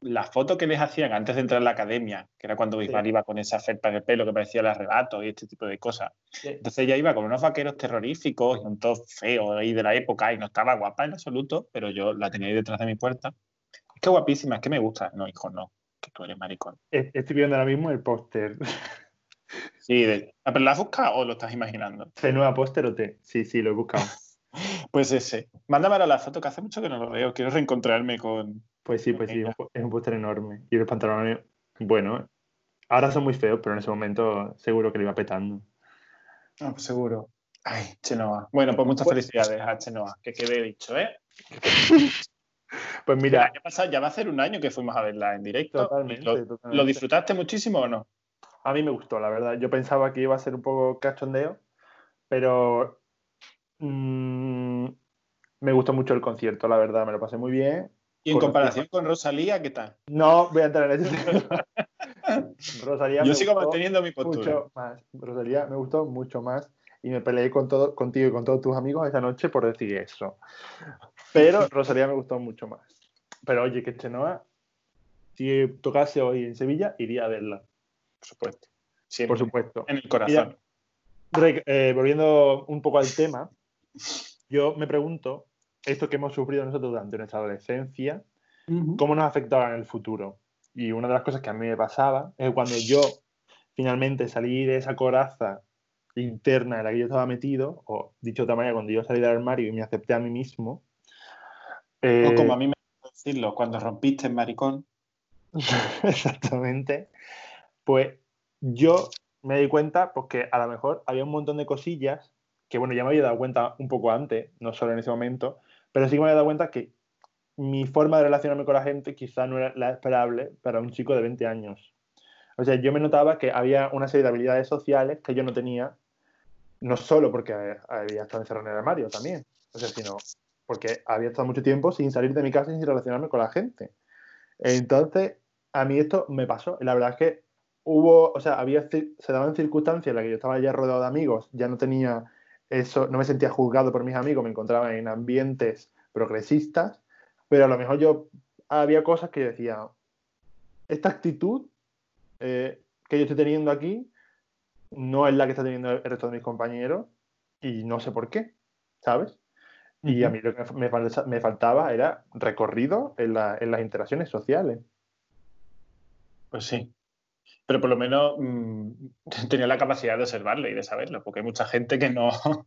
[SPEAKER 2] la foto que les hacían antes de entrar a la academia, que era cuando Bisbal iba con esa felpa en el pelo que parecía el arrebato y este tipo de cosas. Entonces ella iba con unos vaqueros terroríficos y un todo feo ahí de la época y no estaba guapa en absoluto, pero yo la tenía ahí detrás de mi puerta. Es que guapísima, es que me gusta. No, hijo, no, que tú eres maricón.
[SPEAKER 1] Estoy viendo ahora mismo el póster.
[SPEAKER 2] Sí, de... ¿pero la has buscado o lo estás imaginando?
[SPEAKER 1] ¿Se nueva póster o te? Sí, sí, lo he buscado.
[SPEAKER 2] pues ese. Mándame ahora la foto que hace mucho que no lo veo. Quiero reencontrarme con,
[SPEAKER 1] pues sí, pues sí, es un póster enorme. Y los pantalones, bueno, ahora son muy feos, pero en ese momento seguro que le iba petando.
[SPEAKER 2] Ah, pues seguro. Ay, Chenoa. Bueno, pues muchas pues felicidades a Chenoa, que quede dicho, ¿eh?
[SPEAKER 1] pues mira.
[SPEAKER 2] ya va a ser un año que fuimos a verla en directo. Totalmente lo, disfrutaste muchísimo o no?
[SPEAKER 1] A mí me gustó, la verdad. Yo pensaba que iba a ser un poco cachondeo, pero mm, me gustó mucho el concierto, la verdad. Me lo pasé muy bien.
[SPEAKER 2] ¿Y en comparación con Rosalía, qué tal?
[SPEAKER 1] No, voy a entrar en ese
[SPEAKER 2] Rosalía Yo sigo manteniendo mi postura.
[SPEAKER 1] Mucho más. Rosalía me gustó mucho más y me peleé con todo, contigo y con todos tus amigos esa noche por decir eso. Pero Rosalía me gustó mucho más. Pero oye, que Chenoa, si tocase hoy en Sevilla, iría a verla.
[SPEAKER 2] Por supuesto.
[SPEAKER 1] Por supuesto.
[SPEAKER 2] En el corazón.
[SPEAKER 1] Eh, volviendo un poco al tema, yo me pregunto esto que hemos sufrido nosotros durante nuestra adolescencia, cómo nos afectaba en el futuro. Y una de las cosas que a mí me pasaba es cuando yo finalmente salí de esa coraza interna en la que yo estaba metido, o dicho de otra manera, cuando yo salí del armario y me acepté a mí mismo.
[SPEAKER 2] o como a mí me gusta decirlo, cuando rompiste el maricón.
[SPEAKER 1] Exactamente. Pues yo me di cuenta porque pues, a lo mejor había un montón de cosillas que, bueno, ya me había dado cuenta un poco antes, no solo en ese momento, pero sí que me he dado cuenta que mi forma de relacionarme con la gente quizá no era la esperable para un chico de 20 años. O sea, yo me notaba que había una serie de habilidades sociales que yo no tenía, no solo porque había estado encerrado en el armario también, o sea, sino porque había estado mucho tiempo sin salir de mi casa y sin relacionarme con la gente. Entonces, a mí esto me pasó. La verdad es que hubo, o sea, había, se daban circunstancias en las que yo estaba ya rodeado de amigos, ya no tenía eso, no me sentía juzgado por mis amigos, me encontraba en ambientes progresistas, pero a lo mejor yo había cosas que yo decía, esta actitud eh, que yo estoy teniendo aquí no es la que está teniendo el resto de mis compañeros y no sé por qué, ¿sabes? Y a mí lo que me, faltaba era recorrido en, en las interacciones sociales.
[SPEAKER 2] Pues sí, pero por lo menos mm, tenía la capacidad de observarlo y de saberlo, porque hay mucha gente que no,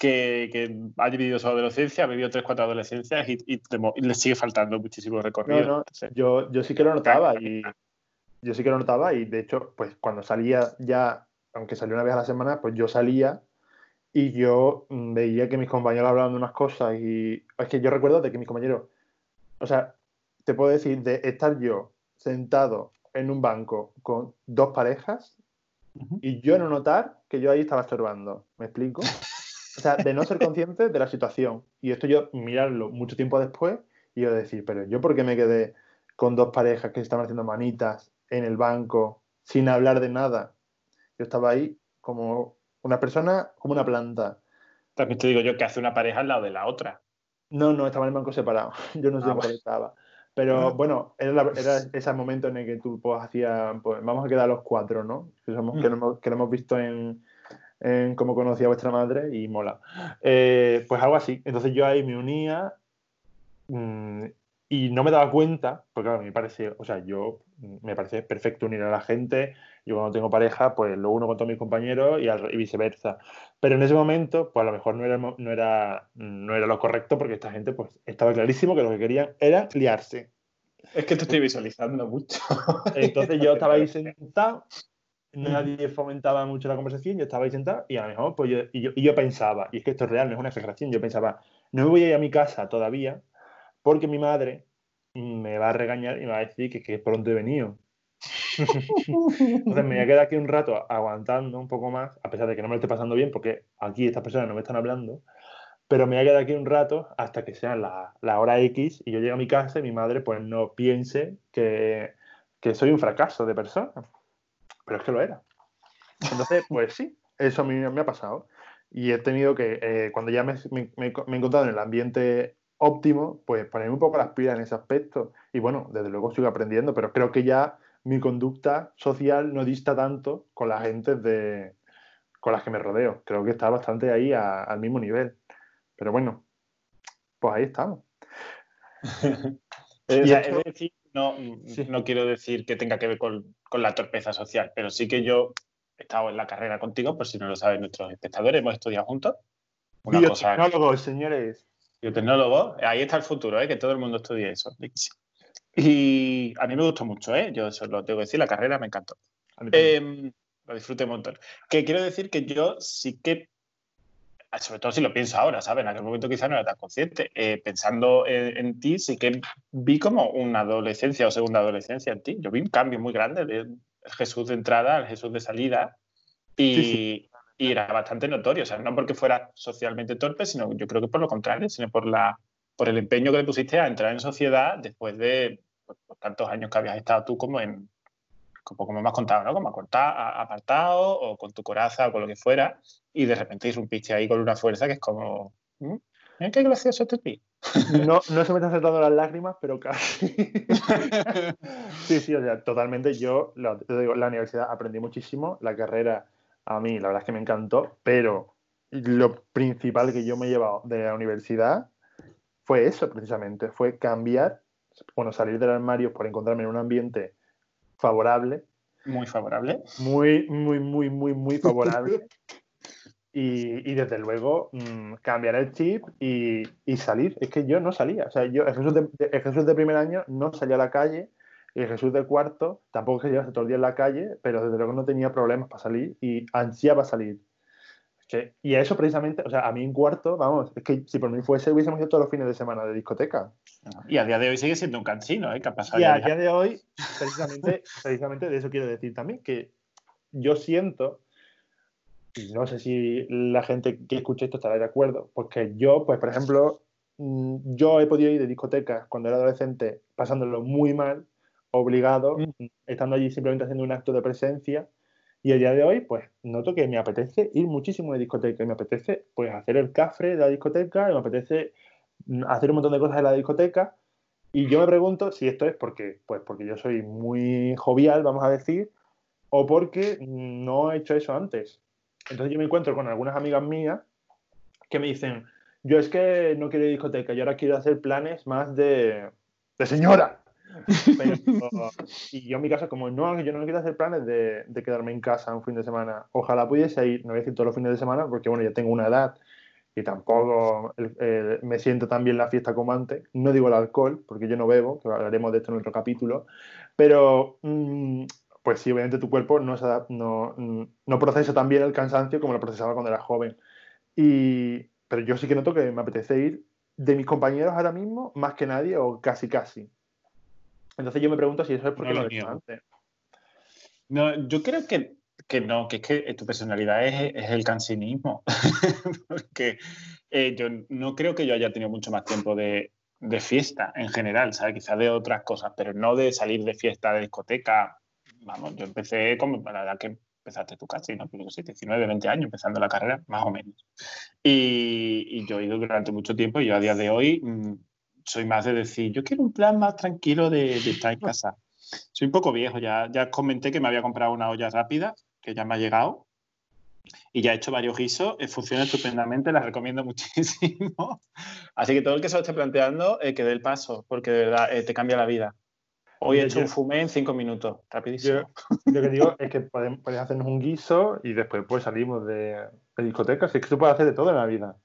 [SPEAKER 2] que, ha vivido su adolescencia, ha vivido tres, cuatro adolescencias y, le sigue faltando muchísimo recorrido.
[SPEAKER 1] yo, yo sí que lo notaba y yo sí que lo notaba y de hecho, pues cuando salía ya, aunque salía una vez a la semana, pues yo salía y yo mm, veía que mis compañeros hablaban de unas cosas y es que yo recuerdo de que mis compañeros, o sea, te puedo decir, de estar yo sentado en un banco con dos parejas y yo no notar que yo ahí estaba estorbando. ¿Me explico? o sea, de no ser consciente de la situación. Y esto yo mirarlo mucho tiempo después y yo decir, pero yo por qué me quedé con dos parejas que estaban haciendo manitas en el banco sin hablar de nada. Yo estaba ahí como una persona, como una planta.
[SPEAKER 2] También te digo yo que hace una pareja al lado de la otra.
[SPEAKER 1] No, no, estaba en el banco separado. Yo no sé ah, estaba. Pero bueno, era, ese momento en el que tú pues, hacías, pues vamos a quedar los cuatro, ¿no? Que, somos, que, lo hemos, visto en, en cómo conocía a vuestra madre y mola. Eh, pues algo así. Entonces yo ahí me unía mm, y no me daba cuenta, porque a mí me parece, o sea, yo me parece perfecto unir a la gente. Yo cuando tengo pareja, pues lo uno con todos mis compañeros y, viceversa. Pero en ese momento, pues a lo mejor no era, no, era, no era lo correcto porque esta gente, pues estaba clarísimo que lo que querían era liarse.
[SPEAKER 2] Es que te estoy visualizando mucho.
[SPEAKER 1] Entonces yo estaba ahí sentado, nadie fomentaba mucho la conversación, yo estaba ahí sentado y a lo mejor, pues yo, y yo, y yo pensaba, y es que esto es real, no es una exageración, yo pensaba, no me voy a ir a mi casa todavía porque mi madre me va a regañar y me va a decir que, que pronto he venido. Entonces me voy a quedar aquí un rato aguantando un poco más, a pesar de que no me lo esté pasando bien, porque aquí estas personas no me están hablando, pero me voy a quedar aquí un rato hasta que sea la, la hora X y yo llego a mi casa y mi madre pues no piense que, que soy un fracaso de persona. Pero es que lo era. Entonces, pues sí, eso a mí me ha pasado. Y he tenido que, eh, cuando ya me, me, me, he encontrado en el ambiente óptimo, pues ponerme un poco las pilas en ese aspecto. Y bueno, desde luego sigo aprendiendo, pero creo que ya mi conducta social no dista tanto con la gente de, con las que me rodeo. Creo que está bastante ahí al mismo nivel. Pero bueno, pues ahí estamos.
[SPEAKER 2] no, no quiero decir que tenga que ver con, la torpeza social, pero sí que yo he estado en la carrera contigo, por si no lo saben nuestros espectadores, hemos estudiado juntos.
[SPEAKER 1] Una cosa... señores
[SPEAKER 2] tecnólogo, ahí está el futuro, ¿eh? que todo el mundo estudie eso. Y a mí me gustó mucho, ¿eh? yo eso lo tengo que decir, la carrera me encantó. Eh, lo disfruté un montón. Que quiero decir que yo sí que, sobre todo si lo pienso ahora, ¿sabes? En aquel momento quizás no era tan consciente. Eh, pensando en, ti, sí que vi como una adolescencia o segunda adolescencia en ti. Yo vi un cambio muy grande del Jesús de entrada al Jesús de salida. Y, y era bastante notorio. O sea, no porque fuera socialmente torpe, sino yo creo que por lo contrario, sino por, la, por el empeño que le pusiste a entrar en sociedad después de pues, tantos años que habías estado tú como en, como, como me has contado, ¿no? Como apartado o con tu coraza o con lo que fuera, y de repente irrumpiste ahí con una fuerza que es como, ¿Mm? qué gracioso este
[SPEAKER 1] No, no se me están saltando las lágrimas, pero casi. sí, sí, o sea, totalmente. Yo, te digo, la universidad aprendí muchísimo, la carrera a mí la verdad es que me encantó, pero lo principal que yo me he llevado de la universidad fue eso precisamente, fue cambiar, bueno, salir del armario por encontrarme en un ambiente favorable.
[SPEAKER 2] Muy favorable.
[SPEAKER 1] Muy, muy, muy, muy, muy favorable. y, y, desde luego mm, cambiar el chip y, y, salir. Es que yo no salía. O sea, yo, el Jesús de, el Jesús de primer año no salía a la calle y Jesús de cuarto tampoco que se llevase todo el día en la calle, pero desde luego no tenía problemas para salir y ansiaba salir. Y a eso precisamente, o sea, a mí en cuarto, vamos, es que si por mí fuese, hubiésemos ido todos los fines de semana de discoteca.
[SPEAKER 2] Y a día de hoy sigue siendo un cansino, ¿eh?
[SPEAKER 1] y a día de hoy, precisamente, precisamente de eso quiero decir también, que yo siento, y no sé si la gente que escuche esto estará de acuerdo, porque yo, pues por ejemplo, mm, yo he podido ir de discotecas cuando era adolescente pasándolo muy mal obligado, mm. estando allí simplemente haciendo un acto de presencia. Y el día de hoy, pues noto que me apetece ir muchísimo de discoteca y me apetece pues hacer el cafre de la discoteca me apetece mm, hacer un montón de cosas en la discoteca. Y yo me pregunto si esto es porque, pues porque yo soy muy jovial, vamos a decir, o porque no he hecho eso antes. Entonces yo me encuentro con algunas amigas mías que me dicen, yo es que no quiero ir a discoteca, yo ahora quiero hacer planes más de, de señora. Y yo en mi casa, como no, yo no quiero hacer planes de, de, quedarme en casa un fin de semana. Ojalá pudiese ir, no voy a decir todos los fines de semana, porque bueno, ya tengo una edad y tampoco me siento tan bien la fiesta como antes. No digo el alcohol, porque yo no bebo, que hablaremos de esto en otro capítulo, pero mm, pues sí, obviamente tu cuerpo no, no, no procesa tan bien el cansancio como lo procesaba cuando era joven. Y, pero yo sí que noto que me apetece ir de mis compañeros ahora mismo más que nadie o casi casi. Entonces yo me pregunto si eso es porque no lo, he antes.
[SPEAKER 2] No, yo creo que, que no, que es que tu personalidad es, el cansinismo. Porque eh, yo no creo que yo haya tenido mucho más tiempo de, fiesta en general, ¿sabes? Quizás de otras cosas, pero no de salir de fiesta, de discoteca. Vamos, yo empecé para la edad que empezaste tú casi, ¿no? Pero sí, 19, 20 años empezando la carrera, más o menos. Y, yo he ido durante mucho tiempo y yo a día de hoy mm, soy más de decir, yo quiero un plan más tranquilo de, de estar en casa. Soy un poco viejo, ya, ya comenté que me había comprado una olla rápida, que ya me ha llegado, y ya he hecho varios guisos, eh, funciona estupendamente, las recomiendo muchísimo. Así que todo el que se lo esté planteando, eh, que dé el paso, porque de verdad eh, te cambia la vida. Hoy he hecho un fumé en cinco minutos, rapidísimo.
[SPEAKER 1] lo que digo es que puedes, hacernos un guiso y después pues salimos de, de discotecas. Es que tú puedes hacer de todo en la vida.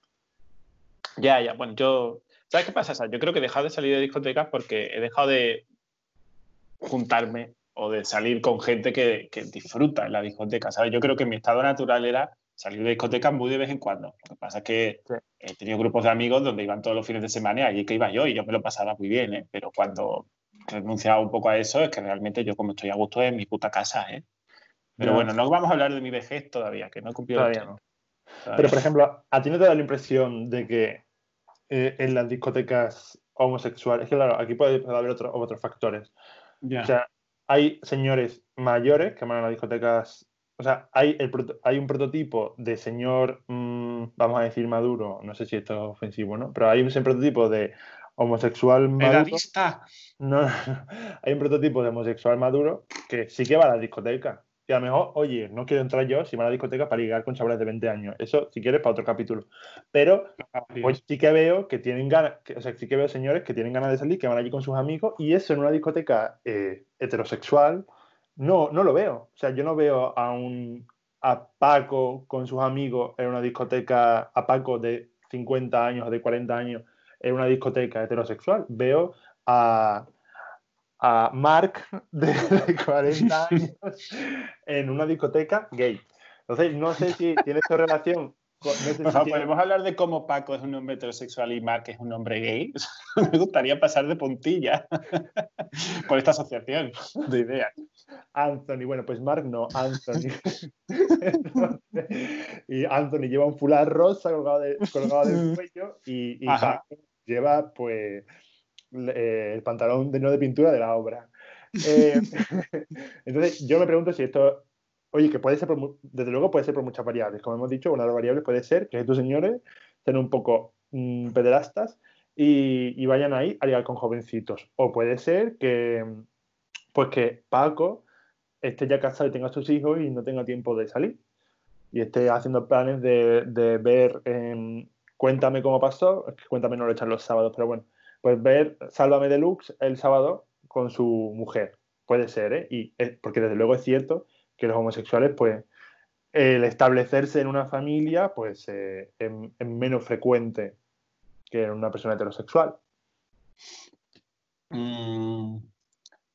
[SPEAKER 2] Ya, ya. Bueno, yo. ¿Sabes qué pasa? Yo creo que he dejado de salir de discotecas porque he dejado de juntarme o de salir con gente que, disfruta en la discoteca, ¿sabes? Yo creo que mi estado natural era salir de discoteca muy de vez en cuando. Lo que pasa es que he tenido grupos de amigos donde iban todos los fines de semana y allí que iba yo y yo me lo pasaba muy bien, ¿eh? Pero cuando he renunciado un poco a eso es que realmente yo como estoy a gusto en mi puta casa, ¿eh? Pero bueno, no vamos a hablar de mi vejez todavía, que no he cumplido
[SPEAKER 1] todavía no. Pero, por ejemplo, ¿a ti no te da la impresión de que eh, en las discotecas homosexuales, es que claro, aquí puede haber otros factores. O sea, hay señores mayores que van a las discotecas. O sea, hay, el, hay un prototipo de señor, mm, vamos a decir maduro, no sé si esto es ofensivo, ¿no? Pero hay un prototipo de homosexual maduro. No, no, hay un prototipo de homosexual maduro que sí que va a la discoteca. Y a lo mejor, oye, no quiero entrar yo si van a la discoteca para ligar con chavales de 20 años. Eso, si quieres, para otro capítulo. Pero pues sí que veo que tienen ganas, o sea, sí que veo señores que tienen ganas de salir, que van allí con sus amigos, y eso en una discoteca eh, heterosexual, no, no lo veo. O sea, yo no veo a un a Paco con sus amigos en una discoteca, a Paco de 50 años o de 40 años en una discoteca heterosexual. Veo a a Mark de, 40 años en una discoteca gay. Entonces, no sé si tiene esta relación.
[SPEAKER 2] ¿Podemos hablar de cómo Paco es un hombre heterosexual y Mark es un hombre gay? Me gustaría pasar de puntilla por esta asociación de ideas.
[SPEAKER 1] Anthony, bueno, pues Mark no, Anthony. y Anthony lleva un fular rosa colgado, de, colgado del cuello y, y Paco lleva, pues, eh, el pantalón de no de pintura de la obra. Eh, entonces, yo me pregunto si esto, oye, que puede ser, desde luego puede ser por muchas variables. Como hemos dicho, una de las variables puede ser que estos señores estén un poco mm, pederastas y, vayan ahí a ligar con jovencitos. O puede ser que, pues que Paco esté ya casado y tenga sus hijos y no tenga tiempo de salir. Y esté haciendo planes de, ver, cuéntame cómo pasó, cuéntame no lo echan los sábados, pero bueno, pues ver Sálvame Deluxe el sábado con su mujer. Puede ser, ¿eh? Y, porque desde luego es cierto que los homosexuales, pues, el establecerse en una familia, pues, eh, es, menos frecuente que en una persona heterosexual.
[SPEAKER 2] Mm,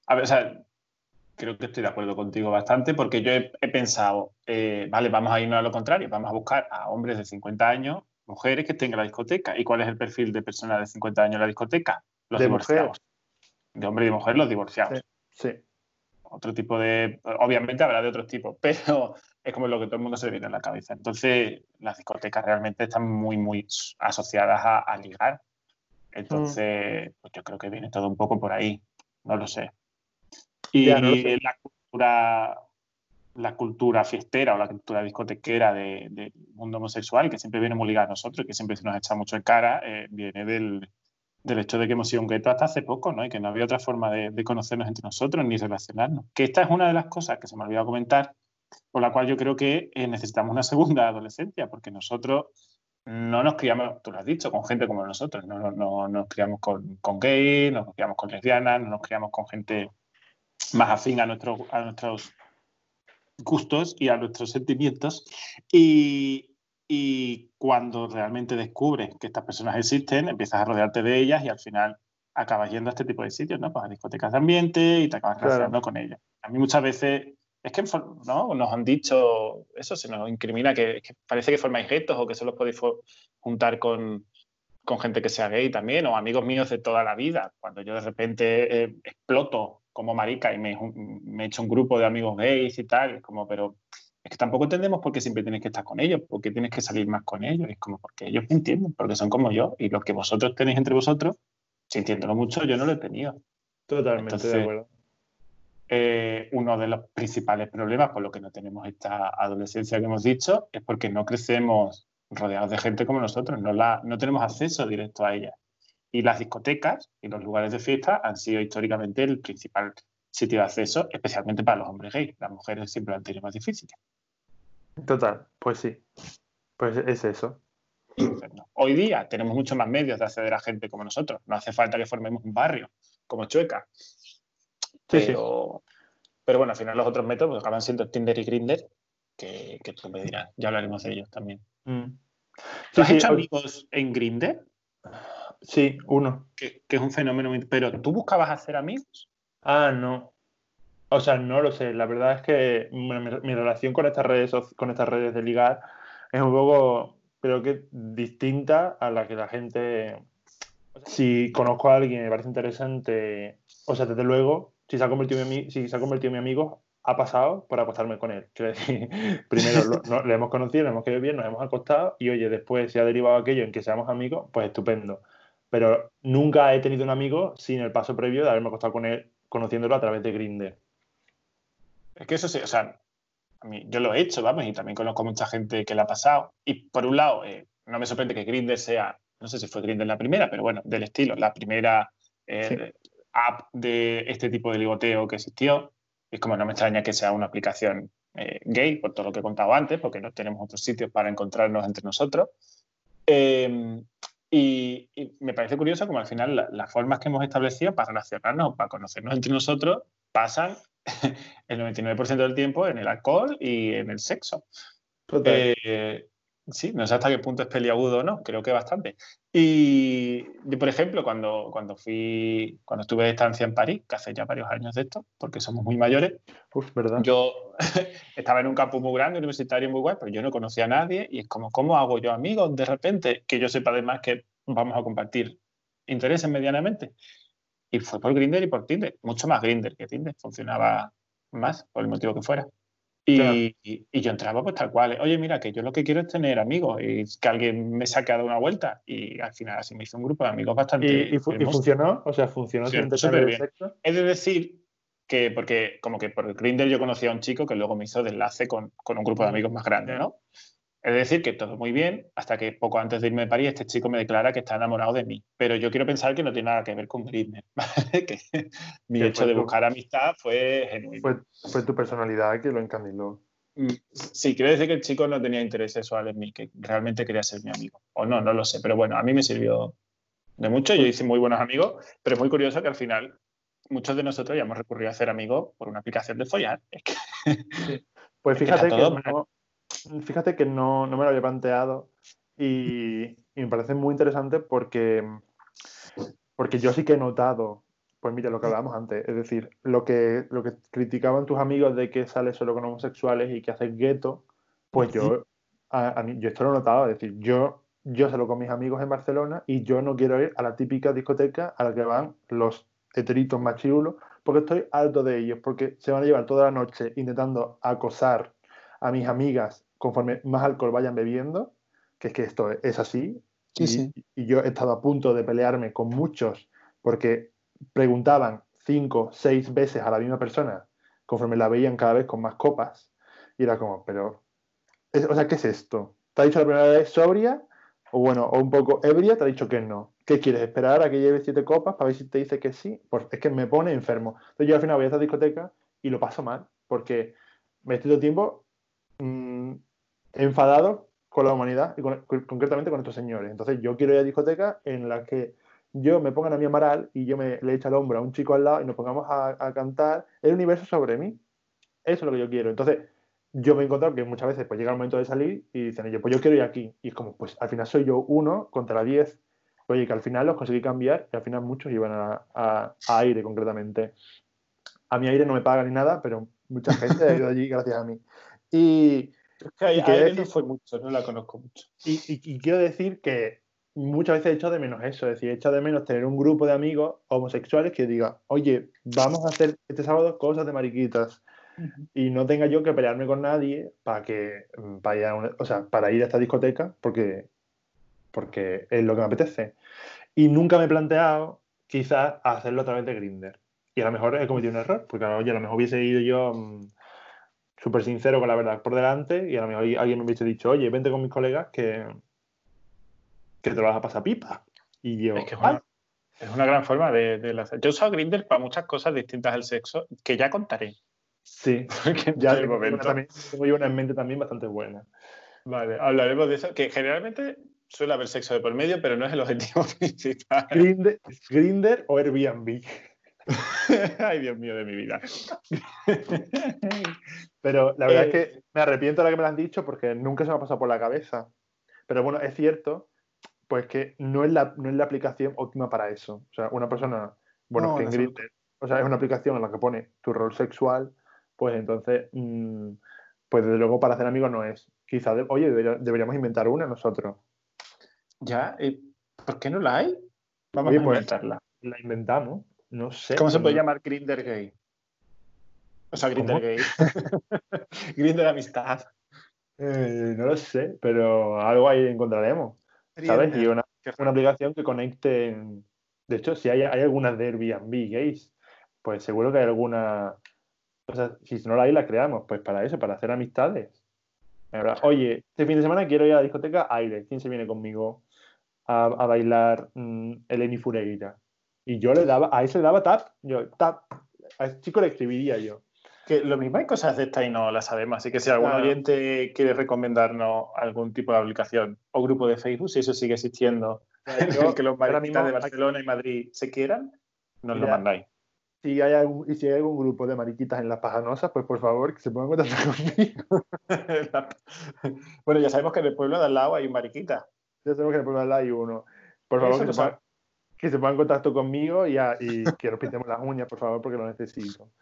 [SPEAKER 2] a ver, o sea, creo que estoy de acuerdo contigo bastante porque yo he, pensado, eh, vale, vamos a irnos a lo contrario, vamos a buscar a hombres de 50 años mujeres que estén en la discoteca. ¿Y cuál es el perfil de personas de 50 años en la discoteca? Los divorciados. De hombre y de mujer, los divorciados.
[SPEAKER 1] Sí.
[SPEAKER 2] Otro tipo de. Obviamente habrá de otros tipos, pero es como lo que todo el mundo se viene en la cabeza. Entonces, las discotecas realmente están muy, muy asociadas a, ligar. Entonces, pues yo creo que viene todo un poco por ahí. No lo sé. Y la cultura la cultura fiestera o la cultura discotequera del mundo homosexual, que siempre viene muy ligada a nosotros que siempre se nos echa mucho en cara, eh, viene del, hecho de que hemos sido un gueto hasta hace poco, ¿no? Y que no había otra forma de, conocernos entre nosotros ni relacionarnos. Que esta es una de las cosas que se me ha olvidado comentar, por la cual yo creo que eh, necesitamos una segunda adolescencia, porque nosotros no nos criamos, tú lo has dicho, con gente como nosotros, no, no, nos criamos con, con gays, no nos criamos con lesbianas, no nos criamos con gente más afín a, nuestros a nuestros gustos y a nuestros sentimientos. Y, cuando realmente descubres que estas personas existen, empiezas a rodearte de ellas y al final acabas yendo a este tipo de sitios, ¿no? Pues a discotecas de ambiente y te acabas relacionando con ellas. A mí muchas veces es que ¿no? nos han dicho eso, se nos incrimina que, parece que formáis guetos o que solo podéis juntar con, con, gente que sea gay también o amigos míos de toda la vida. Cuando yo de repente eh, exploto como marica y me, me he hecho un grupo de amigos gays y tal, como, pero es que tampoco entendemos por qué siempre tienes que estar con ellos, por qué tienes que salir más con ellos. Es como porque ellos me entienden, porque son como yo. Y lo que vosotros tenéis entre vosotros, sintiéndolo mucho, yo no lo he tenido.
[SPEAKER 1] Totalmente de acuerdo.
[SPEAKER 2] Eh, uno de los principales problemas por lo que no tenemos esta adolescencia que hemos dicho es porque no crecemos rodeados de gente como nosotros, no, la, no tenemos acceso directo a ella. Y las discotecas y los lugares de fiesta han sido históricamente el principal sitio de acceso, especialmente para los hombres gays. Las mujeres siempre lo han tenido más difícil.
[SPEAKER 1] Total, pues sí. Pues es eso.
[SPEAKER 2] Hoy día tenemos muchos más medios de acceder a gente como nosotros. No hace falta que formemos un barrio como Chueca. Pero, pero bueno, al final los otros métodos acaban siendo Tinder y Grinder, que, tú me dirás. Ya hablaremos de ellos también. Mm. ¿Tú has hecho amigos en Grinder?
[SPEAKER 1] Sí, uno.
[SPEAKER 2] Que, es un fenómeno. Pero ¿tú buscabas hacer amigos?
[SPEAKER 1] Ah, no. O sea, no lo sé. La verdad es que mi, relación con estas redes con estas redes de ligar es un poco, creo que distinta a la que la gente. Si conozco a alguien y me parece interesante, o sea, desde luego, si se ha convertido en mi, si se ha convertido en mi amigo, ha pasado por acostarme con él. Quiero decir, primero le hemos conocido, le hemos quedado bien, nos hemos acostado y oye, después se ha derivado aquello en que seamos amigos, pues estupendo. Pero nunca he tenido un amigo sin el paso previo de haberme acostado con él conociéndolo a través de Grindr.
[SPEAKER 2] Es que eso sí, o sea, a mí, yo lo he hecho, vamos, y también conozco mucha gente que lo ha pasado. Y por un lado, eh, no me sorprende que Grindr sea, no sé si fue Grindr la primera, pero bueno, del estilo, la primera eh, app de este tipo de ligoteo que existió. Es como no me extraña que sea una aplicación eh, gay, por todo lo que he contado antes, porque no tenemos otros sitios para encontrarnos entre nosotros. Y, me parece curioso como al final las formas que hemos establecido para relacionarnos, para conocernos entre nosotros, pasan el 99% del tiempo en el alcohol y en el sexo. Eh, sí, no sé hasta qué punto es peliagudo o no, creo que bastante. Y yo, por ejemplo, cuando, cuando fui, cuando estuve de estancia en París, que hace ya varios años de esto, porque somos muy mayores,
[SPEAKER 1] ¿verdad?
[SPEAKER 2] yo estaba en un campo muy grande, universitario muy guay, pero yo no conocía a nadie y es como, ¿cómo hago yo amigos de repente? Que yo sepa además que vamos a compartir intereses medianamente. Y fue por Grinder y por Tinder, mucho más Grinder que Tinder, funcionaba más por el motivo que fuera. Y, y, yo entraba pues tal cual, oye, mira, que yo lo que quiero es tener amigos y que alguien me saque a dar una vuelta. Y al final así me hizo un grupo de amigos bastante...
[SPEAKER 1] ¿Y, y, funcionó? O sea, ¿funcionó,
[SPEAKER 2] súper bien. Es de decir que, porque como que por Grinder yo conocí a un chico que luego me hizo de enlace con, con un grupo de amigos más grande, ¿no? Es decir, que todo muy bien, hasta que poco antes de irme de París, este chico me declara que está enamorado de mí. Pero yo quiero pensar que no tiene nada que ver con Grinder. que mi hecho de buscar amistad fue genuino.
[SPEAKER 1] Fue, tu personalidad que lo encandiló.
[SPEAKER 2] Mm, sí, quiero decir que el chico no tenía interés sexual en mí, que realmente quería ser mi amigo. O no, no lo sé. Pero bueno, a mí me sirvió de mucho. Yo hice muy buenos amigos, pero es muy curioso que al final muchos de nosotros ya hemos recurrido a hacer amigos por una aplicación de follar.
[SPEAKER 1] Pues fíjate que, fíjate que no, me lo había planteado y, me parece muy interesante porque, porque yo sí que he notado, pues mira, lo que hablábamos antes, es decir, lo que, lo que criticaban tus amigos de que sales solo con homosexuales y que haces gueto, pues yo, yo esto lo he notado, es decir, yo, yo salgo con mis amigos en Barcelona y yo no quiero ir a la típica discoteca a la que van los heteritos más chirulos, porque estoy alto de ellos, porque se van a llevar toda la noche intentando acosar a mis amigas conforme más alcohol vayan bebiendo, que es que esto es así. y, yo he estado a punto de pelearme con muchos porque preguntaban cinco, seis veces a la misma persona conforme la veían cada vez con más copas. Y era como, pero, o sea, ¿qué es esto? ¿Te ha dicho la primera vez sobria? O bueno, o un poco ebria, te ha dicho que no. ¿Qué quieres? ¿Esperar a que lleve siete copas para ver si te dice que sí? Pues es que me pone enfermo. Entonces yo al final voy a esta discoteca y lo paso mal, porque me estoy todo el tiempo mmm, enfadado con la humanidad y concretamente con estos señores. Entonces yo quiero ir a discoteca en la que yo me pongan a mí amaral y yo me le eche al hombro a un chico al lado y nos pongamos a, cantar el universo sobre mí. Eso es lo que yo quiero. Entonces yo me he encontrado que muchas veces pues llega el momento de salir y dicen ellos, pues yo quiero ir aquí. Y es como, pues al final soy yo uno contra diez. Oye, que al final los conseguí cambiar y al final muchos iban a, a aire concretamente. A mi aire no me paga ni nada, pero mucha gente ha ido allí gracias a mí. Y,
[SPEAKER 2] que y no fue mucho, no la conozco mucho.
[SPEAKER 1] Y, quiero decir que muchas veces he hecho de menos eso, es decir, he hecho de menos tener un grupo de amigos homosexuales que diga, oye, vamos a hacer este sábado cosas de mariquitas. y no tenga yo que pelearme con nadie para que para ir a, o sea, para ir a esta discoteca porque, porque es lo que me apetece. Y nunca me he planteado quizás hacerlo a través de Grinder. Y a lo mejor he cometido un error, porque oye, a lo mejor hubiese ido yo mm, súper sincero con la verdad por delante y a lo mejor alguien me hubiese dicho, oye, vente con mis colegas que, que te lo vas a pasar pipa. Y yo,
[SPEAKER 2] es, que es, una, gran forma de, de hacer. Yo he usado Grindr para muchas cosas distintas al sexo, que ya contaré.
[SPEAKER 1] Sí, ya tengo, momento... también, tengo yo una en mente también bastante buena.
[SPEAKER 2] Vale, hablaremos de eso, que generalmente suele haber sexo de por medio, pero no es el objetivo principal.
[SPEAKER 1] Grinder, Grinder o Airbnb.
[SPEAKER 2] Ay, Dios mío de mi vida.
[SPEAKER 1] Pero la verdad es que me arrepiento de lo que me lo han dicho porque nunca se me ha pasado por la cabeza. Pero bueno, es cierto, pues que no es la, no es la aplicación óptima para eso. O sea, una persona, bueno, que en Grindr, o sea, es una aplicación en la que pone tu rol sexual, pues entonces, mm, pues desde luego para hacer amigos no es. Quizás, oye, deberíamos inventar una nosotros.
[SPEAKER 2] Ya, ¿por qué no la hay? Vamos a pues, inventarla.
[SPEAKER 1] La inventamos. No sé.
[SPEAKER 2] ¿Cómo se puede llamar Grinder Gay? O sea, Grinder Gay. Grinder Amistad.
[SPEAKER 1] Eh, no lo sé, pero algo ahí encontraremos. ¿Sabes? Y una, una, aplicación que conecte. De hecho, si hay, hay algunas de Airbnb gays, pues seguro que hay alguna. O sea, si no la hay, la creamos. Pues para eso, para hacer amistades. Oye, este fin de semana quiero ir a la discoteca Aire. ¿Quién se viene conmigo a, bailar mm, Eleni Fureira? Y yo le daba, a ese le daba tap, yo tap, a ese chico le escribiría yo.
[SPEAKER 2] Que lo mismo hay cosas de esta y no las sabemos, así que si algún oyente quiere recomendarnos algún tipo de aplicación o grupo de Facebook, si eso sigue existiendo, que los mariquitas de Barcelona y Madrid se quieran, nos lo mandáis.
[SPEAKER 1] Si hay algún, y si hay algún grupo de mariquitas en las pajanosas, pues por favor que se pongan en contacto conmigo.
[SPEAKER 2] bueno, ya sabemos que en el pueblo de al lado hay un mariquita.
[SPEAKER 1] Ya sabemos que en el pueblo de al lado hay uno. Por favor, que se, que se pongan en contacto conmigo y, y que nos pintemos las uñas, por favor, porque lo necesito.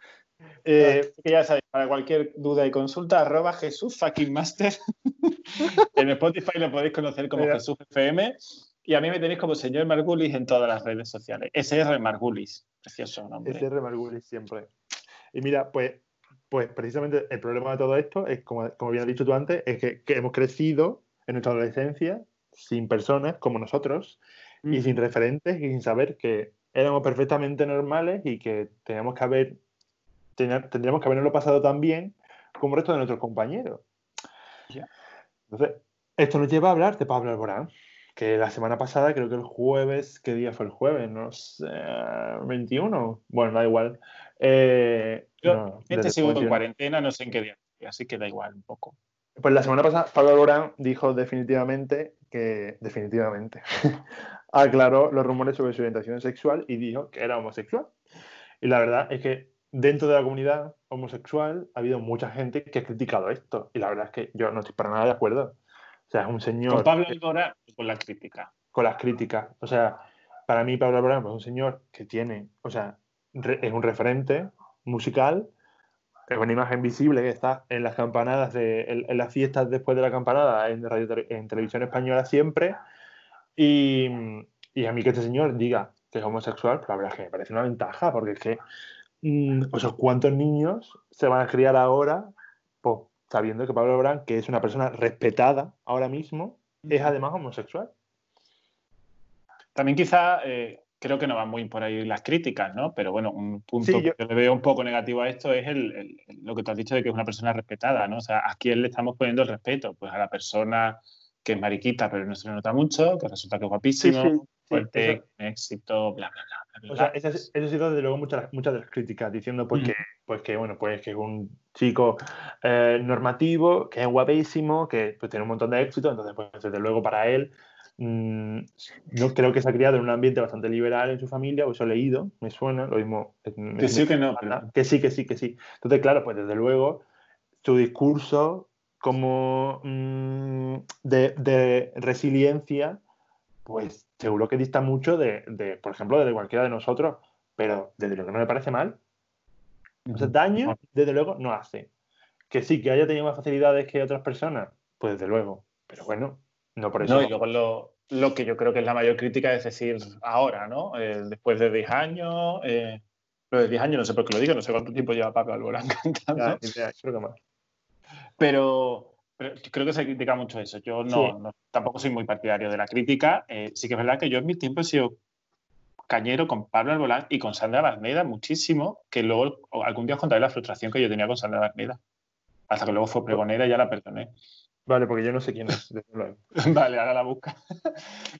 [SPEAKER 2] Eh, ya sabéis, para cualquier duda y consulta, arroba Jesús fucking master. en Spotify lo podéis conocer como Jesús FM. Y a mí me tenéis como señor Margulis en todas las redes sociales. SR Margulis. Precioso nombre.
[SPEAKER 1] SR Margulis siempre. Y mira, pues, pues precisamente el problema de todo esto es, como, como bien has dicho tú antes, es que, que hemos crecido en nuestra adolescencia sin personas como nosotros y sin referentes y sin saber que éramos perfectamente normales y que teníamos que haber tendríamos que haberlo pasado tan bien como el resto de nuestros compañeros. Entonces, esto nos lleva a hablar de Pablo Alborán, que la semana pasada, creo que el jueves, ¿qué día fue el jueves? No sé, 21. Bueno, da igual. Eh,
[SPEAKER 2] Yo este sigo en cuarentena, no sé en qué día, así que da igual un poco.
[SPEAKER 1] Pues la semana pasada Pablo Alborán dijo definitivamente que, definitivamente, aclaró los rumores sobre su orientación sexual y dijo que era homosexual. Y la verdad es que dentro de la comunidad homosexual ha habido mucha gente que ha criticado esto. Y la verdad es que yo no estoy para nada de acuerdo. O sea, es un señor.
[SPEAKER 2] Con Pablo Alborán, con la crítica.
[SPEAKER 1] Con las críticas. O sea, para mí Pablo Alborán es un señor que tiene, o sea, es un referente musical, es una imagen visible que está en las campanadas, de, en, las fiestas después de la campanada, en, radio, en televisión española siempre. Y, y, a mí que este señor diga que es homosexual, pues la verdad es que me parece una ventaja, porque es que, mm, o sea, ¿cuántos niños se van a criar ahora pues, sabiendo que Pablo Alborán, que es una persona respetada ahora mismo, es además homosexual?
[SPEAKER 2] También quizá eh, creo que no van muy por ahí las críticas, ¿no? Pero bueno, un punto que le veo un poco negativo a esto es el, lo que tú has dicho de que es una persona respetada, ¿no? O sea, ¿a quién le estamos poniendo el respeto? Pues a la persona que es mariquita, pero no se le nota mucho, que resulta que es guapísimo, fuerte, éxito, bla, bla, bla.
[SPEAKER 1] o sea, eso, ha sido desde luego muchas, muchas de las críticas, diciendo pues, que, pues que, bueno, pues que es un chico eh, normativo, que es guapísimo, que pues, tiene un montón de éxito, entonces, pues desde luego para él Mm, no creo que se ha criado en un ambiente bastante liberal en su familia, o eso he leído, me suena, lo mismo.
[SPEAKER 2] que sí que no.
[SPEAKER 1] Que sí, que sí, que sí. Entonces, claro, pues desde luego, su discurso como mm, de, resiliencia, pues seguro que dista mucho de, por ejemplo, de cualquiera de nosotros, pero desde luego no me parece mal. O sea, daño, desde luego, no hace. Que sí, que haya tenido más facilidades que otras personas, pues desde luego. Pero bueno, no, por eso.
[SPEAKER 2] No, y luego lo, lo, que yo creo que es la mayor crítica es decir ahora, ¿no? Eh, después de 10 años, eh, Lo de 10 años no sé por qué lo digo, no sé cuánto tiempo lleva Pablo Alborán cantando. creo que más. Pero, creo que se critica mucho eso. Yo no, tampoco soy muy partidario de la crítica. Eh, sí que es verdad que yo en mi tiempo he sido cañero con Pablo Alborán y con Sandra Barneda muchísimo, que luego algún día os contaré la frustración que yo tenía con Sandra Barneda. Hasta que luego fue pregonera y ya la perdoné.
[SPEAKER 1] Vale, porque yo no sé quién es.
[SPEAKER 2] vale, ahora la busca.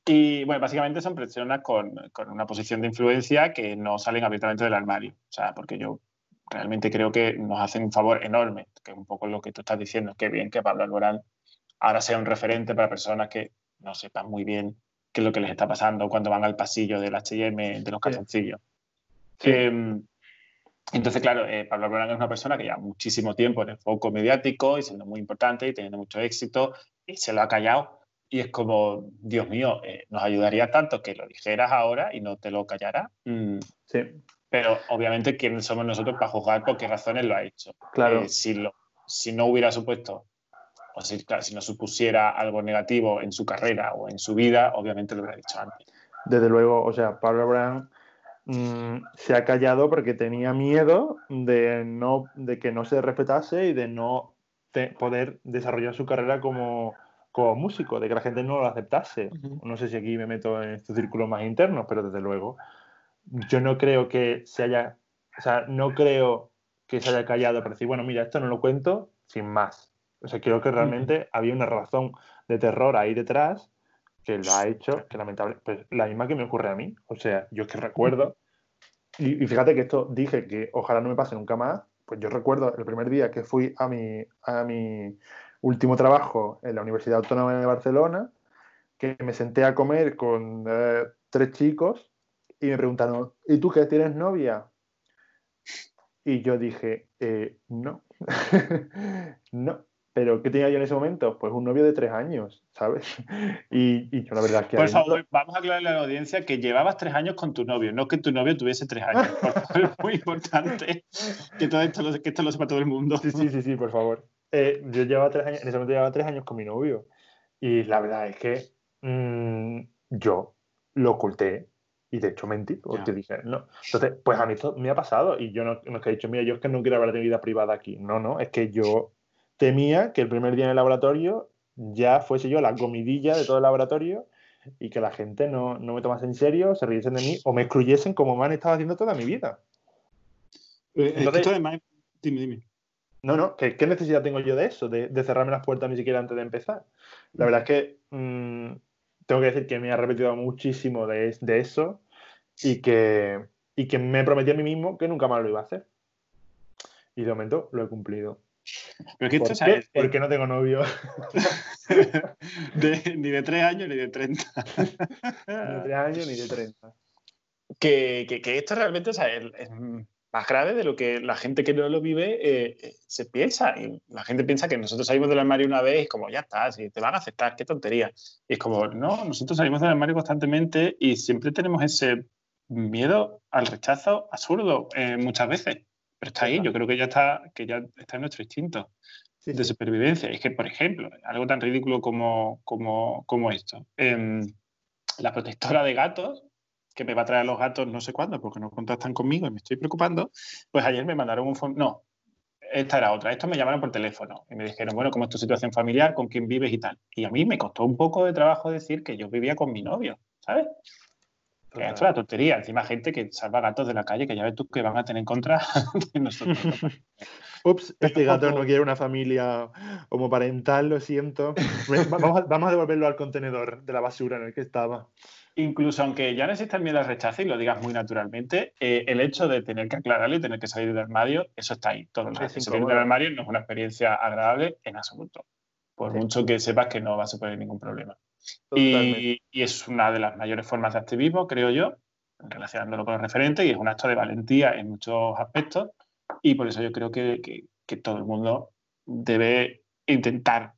[SPEAKER 2] y bueno, básicamente son personas con, con, una posición de influencia que no salen abiertamente del armario. O sea, porque yo realmente creo que nos hacen un favor enorme, que es un poco lo que tú estás diciendo. Qué bien que Pablo Alborán ahora sea un referente para personas que no sepan muy bien qué es lo que les está pasando cuando van al pasillo del HM de los calzoncillos. Em, entonces, claro, eh, Pablo Alborán es una persona que lleva muchísimo tiempo en el foco mediático y siendo muy importante y teniendo mucho éxito y se lo ha callado. Y es como, Dios mío, eh, nos ayudaría tanto que lo dijeras ahora y no te lo callara. Mm.
[SPEAKER 1] Sí.
[SPEAKER 2] Pero obviamente, ¿quiénes somos nosotros para juzgar por qué razones lo ha hecho?
[SPEAKER 1] Claro.
[SPEAKER 2] Eh, si, lo, si no hubiera supuesto, o si, si no supusiera algo negativo en su carrera o en su vida, obviamente lo hubiera dicho antes.
[SPEAKER 1] Desde luego, o sea, Pablo Alborán Mm, se ha callado porque tenía miedo de, no, de que no se respetase y de no poder desarrollar su carrera como, como, músico, de que la gente no lo aceptase. No sé si aquí me meto en estos círculos más internos, pero desde luego yo no creo que se haya, o sea, no creo que se haya callado para decir, bueno, mira, esto no lo cuento sin más. O sea, creo que realmente había una razón de terror ahí detrás que lo ha hecho, que lamentable, pues la misma que me ocurre a mí. O sea, yo es que recuerdo, y, fíjate que esto dije que ojalá no me pase nunca más, pues yo recuerdo el primer día que fui a mi, a mi último trabajo en la Universidad Autónoma de Barcelona, que me senté a comer con eh, tres chicos y me preguntaron, ¿y tú qué tienes novia? Y yo dije, eh, no, no. Pero ¿qué tenía yo en ese momento? Pues un novio de tres años, ¿sabes? Y, yo la verdad es que...
[SPEAKER 2] Por favor, vamos a aclararle a la audiencia que llevabas tres años con tu novio, no que tu novio tuviese tres años. es muy importante que todo esto lo, que esto lo sepa todo el mundo.
[SPEAKER 1] Sí, sí, sí, sí, por favor. Eh, yo llevaba tres años, en ese momento llevaba tres años con mi novio. Y la verdad es que mm, yo lo oculté y de hecho mentí, porque dije, no. Entonces, pues a mí esto me ha pasado y yo no, no es que he dicho, mira, yo es que no quiero hablar de vida privada aquí. No, no, es que yo temía que el primer día en el laboratorio ya fuese yo la comidilla de todo el laboratorio y que la gente no, me tomase en serio, se riesen de mí o me excluyesen como me han estado haciendo toda mi vida.
[SPEAKER 2] Eh, Entonces, dime, dime.
[SPEAKER 1] No, no, ¿qué, necesidad tengo yo de eso? De, cerrarme las puertas ni siquiera antes de empezar. La verdad es que mm, tengo que decir que me ha repetido muchísimo de, eso y que, y que me prometí a mí mismo que nunca más lo iba a hacer. Y de momento lo he cumplido.
[SPEAKER 2] Pero que esto,
[SPEAKER 1] ¿Por Porque no tengo novio.
[SPEAKER 2] ni de tres años ni de 30.
[SPEAKER 1] ni de tres años ni de 30.
[SPEAKER 2] Que, que, esto realmente es, más grave de lo que la gente que no lo vive eh, eh, se piensa. Y la gente piensa que nosotros salimos del armario una vez y como, ya está, si te van a aceptar, qué tontería. Y es como, no, nosotros salimos del armario constantemente y siempre tenemos ese miedo al rechazo absurdo eh, muchas veces. Pero está ahí, yo creo que ya está, que ya está en nuestro instinto de supervivencia. Es que, por ejemplo, algo tan ridículo como, como, como esto. Em, la protectora de gatos, que me va a traer los gatos no sé cuándo, porque no contactan conmigo y me estoy preocupando, pues ayer me mandaron un... No, esta era otra. Estos me llamaron por teléfono y me dijeron, bueno, ¿cómo es tu situación familiar? ¿Con quién vives y tal? Y a mí me costó un poco de trabajo decir que yo vivía con mi novio, ¿sabes? Que esto es la tontería. Encima, gente que salva gatos de la calle, que ya ves tú que van a tener en contra de nosotros.
[SPEAKER 1] Ups, este gato no quiere una familia homoparental, lo siento. vamos, a, vamos, a, devolverlo al contenedor de la basura en el que estaba.
[SPEAKER 2] Incluso aunque ya no exista el miedo al rechazo y lo digas muy naturalmente, eh, el hecho de tener que aclararlo y tener que salir del armario, eso está ahí todo el rato. Salir del armario no es una experiencia agradable en absoluto. Por mucho que sepas que no va a suponer ningún problema. Y, es una de las mayores formas de activismo, creo yo, relacionándolo con los referentes, y es un acto de valentía en muchos aspectos, y por eso yo creo que, que, todo el mundo debe intentar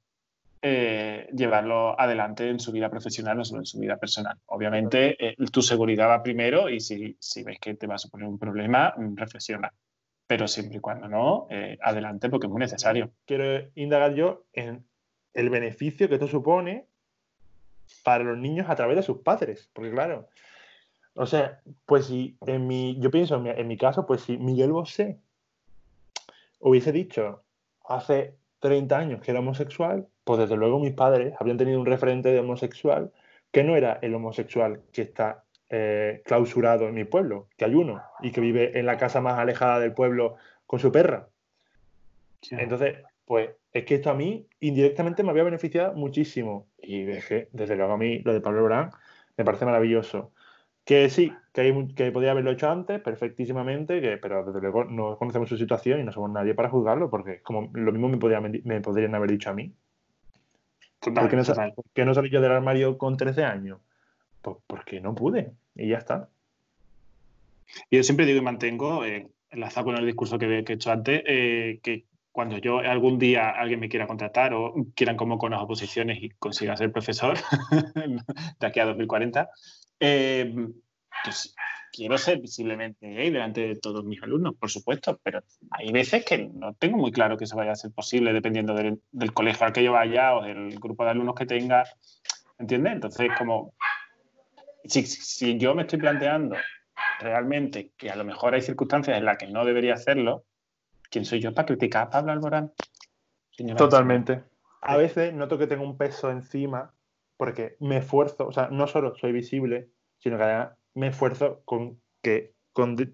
[SPEAKER 2] eh, llevarlo adelante en su vida profesional, no solo en su vida personal. Obviamente, eh, tu seguridad va primero y si, si, ves que te va a suponer un problema, mm, reflexiona. Pero siempre y cuando no, eh, adelante porque es muy necesario.
[SPEAKER 1] Quiero indagar yo en el beneficio que esto supone para los niños a través de sus padres. Porque claro, O sea, pues si en mi, yo pienso en mi, en mi caso, pues si Miguel Bosé hubiese dicho hace 30 años que era homosexual, pues desde luego mis padres habrían tenido un referente de homosexual que no era el homosexual que está eh, clausurado en mi pueblo, que hay uno y que vive en la casa más alejada del pueblo con su perra. Entonces, pues es que esto a mí indirectamente me había beneficiado muchísimo. Y dejé, desde luego a mí lo de Pablo Brán me parece maravilloso. Que sí, que, que podía haberlo hecho antes perfectísimamente, que, pero desde luego no conocemos su situación y no somos nadie para juzgarlo, porque como lo mismo me podrían haber dicho a mí. ¿Por qué no, salí yo del armario con 13 años? Pues porque no pude y ya está.
[SPEAKER 2] Yo siempre digo y mantengo, eh, enlazado con el discurso que, he hecho antes, eh, que cuando yo algún día alguien me quiera contratar o quieran como con las oposiciones y consiga ser profesor de aquí a 2040, eh, pues quiero ser visiblemente gay delante de todos mis alumnos, por supuesto, pero hay veces que no tengo muy claro que eso vaya a ser posible dependiendo del, colegio al que yo vaya o del grupo de alumnos que tenga, ¿entiendes? Entonces, como, si, si yo me estoy planteando realmente que a lo mejor hay circunstancias en las que no debería hacerlo, ¿quién soy yo para criticar a Pablo Alborán?
[SPEAKER 1] Totalmente. A veces noto que tengo un peso encima porque me esfuerzo, o sea, no solo soy visible, sino que además me esfuerzo con que,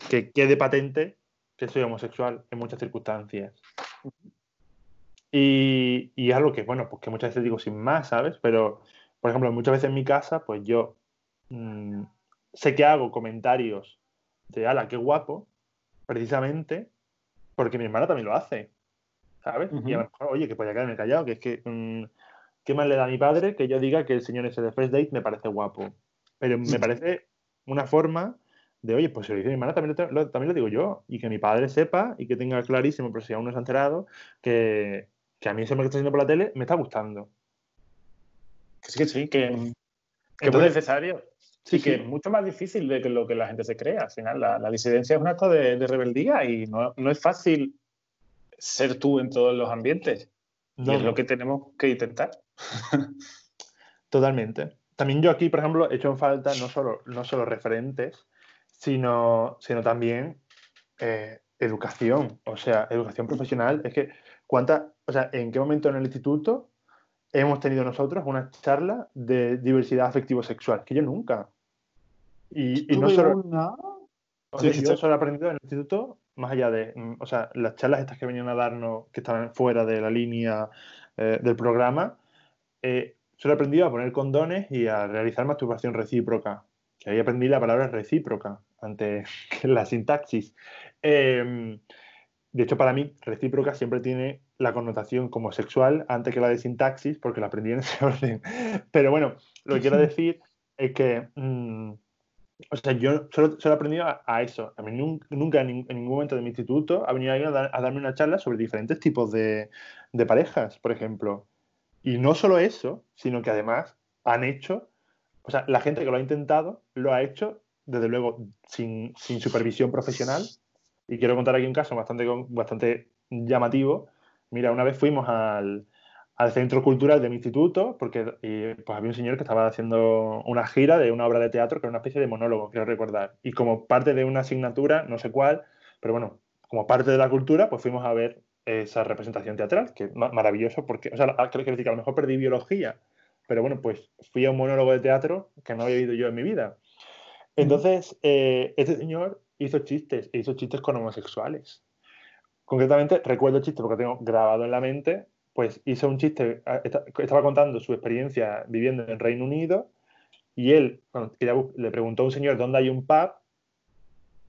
[SPEAKER 1] que quede patente que soy homosexual en muchas circunstancias. Y, y, algo que, bueno, pues que muchas veces digo sin más, ¿sabes? Pero, por ejemplo, muchas veces en mi casa, pues yo mm, sé que hago comentarios de, ala, qué guapo, precisamente porque mi hermana también lo hace, ¿sabes? Y a lo mejor, oye, que podía quedarme callado, que es que, mm, ¿qué más le da a mi padre que yo diga que el señor ese de First Date me parece guapo? Pero me parece una forma de, oye, pues si lo dice mi hermana, también lo, también lo digo yo. Y que mi padre sepa y que tenga clarísimo, pero si aún no se ha enterado, que, a mí hombre que está haciendo por la tele me está gustando.
[SPEAKER 2] Que sí, que sí, que, es necesario. Sí, que es mucho más difícil de lo que la gente se cree. Al final, la, disidencia es un acto de, rebeldía y no, es fácil ser tú en todos los ambientes. y es lo que tenemos que intentar.
[SPEAKER 1] Totalmente. También yo aquí, por ejemplo, he hecho en falta no solo, no solo referentes, sino, sino también eh, educación, o sea, educación profesional. Es que, ¿cuánta, o sea, ¿en qué momento en el instituto hemos tenido nosotros una charla de diversidad afectivo-sexual, que yo nunca. Y, no solo... yo solo he aprendido en el instituto, más allá de, mm, o sea, las charlas estas que venían a darnos, que estaban fuera de la línea eh, del programa, eh, solo he aprendido a poner condones y a realizar masturbación recíproca, que ahí aprendí la palabra recíproca antes que la sintaxis. Em, de hecho, para mí, recíproca siempre tiene la connotación como sexual antes que la de sintaxis, porque la aprendí en ese orden. Pero bueno, lo que quiero decir es que, mm, o sea, yo solo, he aprendido a, eso. A mí nunca, en, ningún momento de mi instituto ha venido alguien a, darme una charla sobre diferentes tipos de, parejas, por ejemplo. Y no solo eso, sino que además han hecho, o sea, la gente que lo ha intentado lo ha hecho, desde luego, sin, sin supervisión profesional y quiero contar aquí un caso bastante, bastante llamativo. Mira, una vez fuimos al, centro cultural de mi instituto, porque pues había un señor que estaba haciendo una gira de una obra de teatro que era una especie de monólogo, quiero recordar. Y como parte de una asignatura, no sé cuál, pero bueno, como parte de la cultura, pues fuimos a ver esa representación teatral, que es maravilloso, porque, o sea, creo que a lo mejor perdí biología, pero bueno, pues fui a un monólogo de teatro que no había oído yo en mi vida. Entonces, eh, este señor hizo chistes, hizo chistes con homosexuales. Concretamente, recuerdo el chiste porque tengo grabado en la mente, pues hizo un chiste, ah, estaba contando su experiencia viviendo en Reino Unido y él le preguntó a un señor dónde hay un pub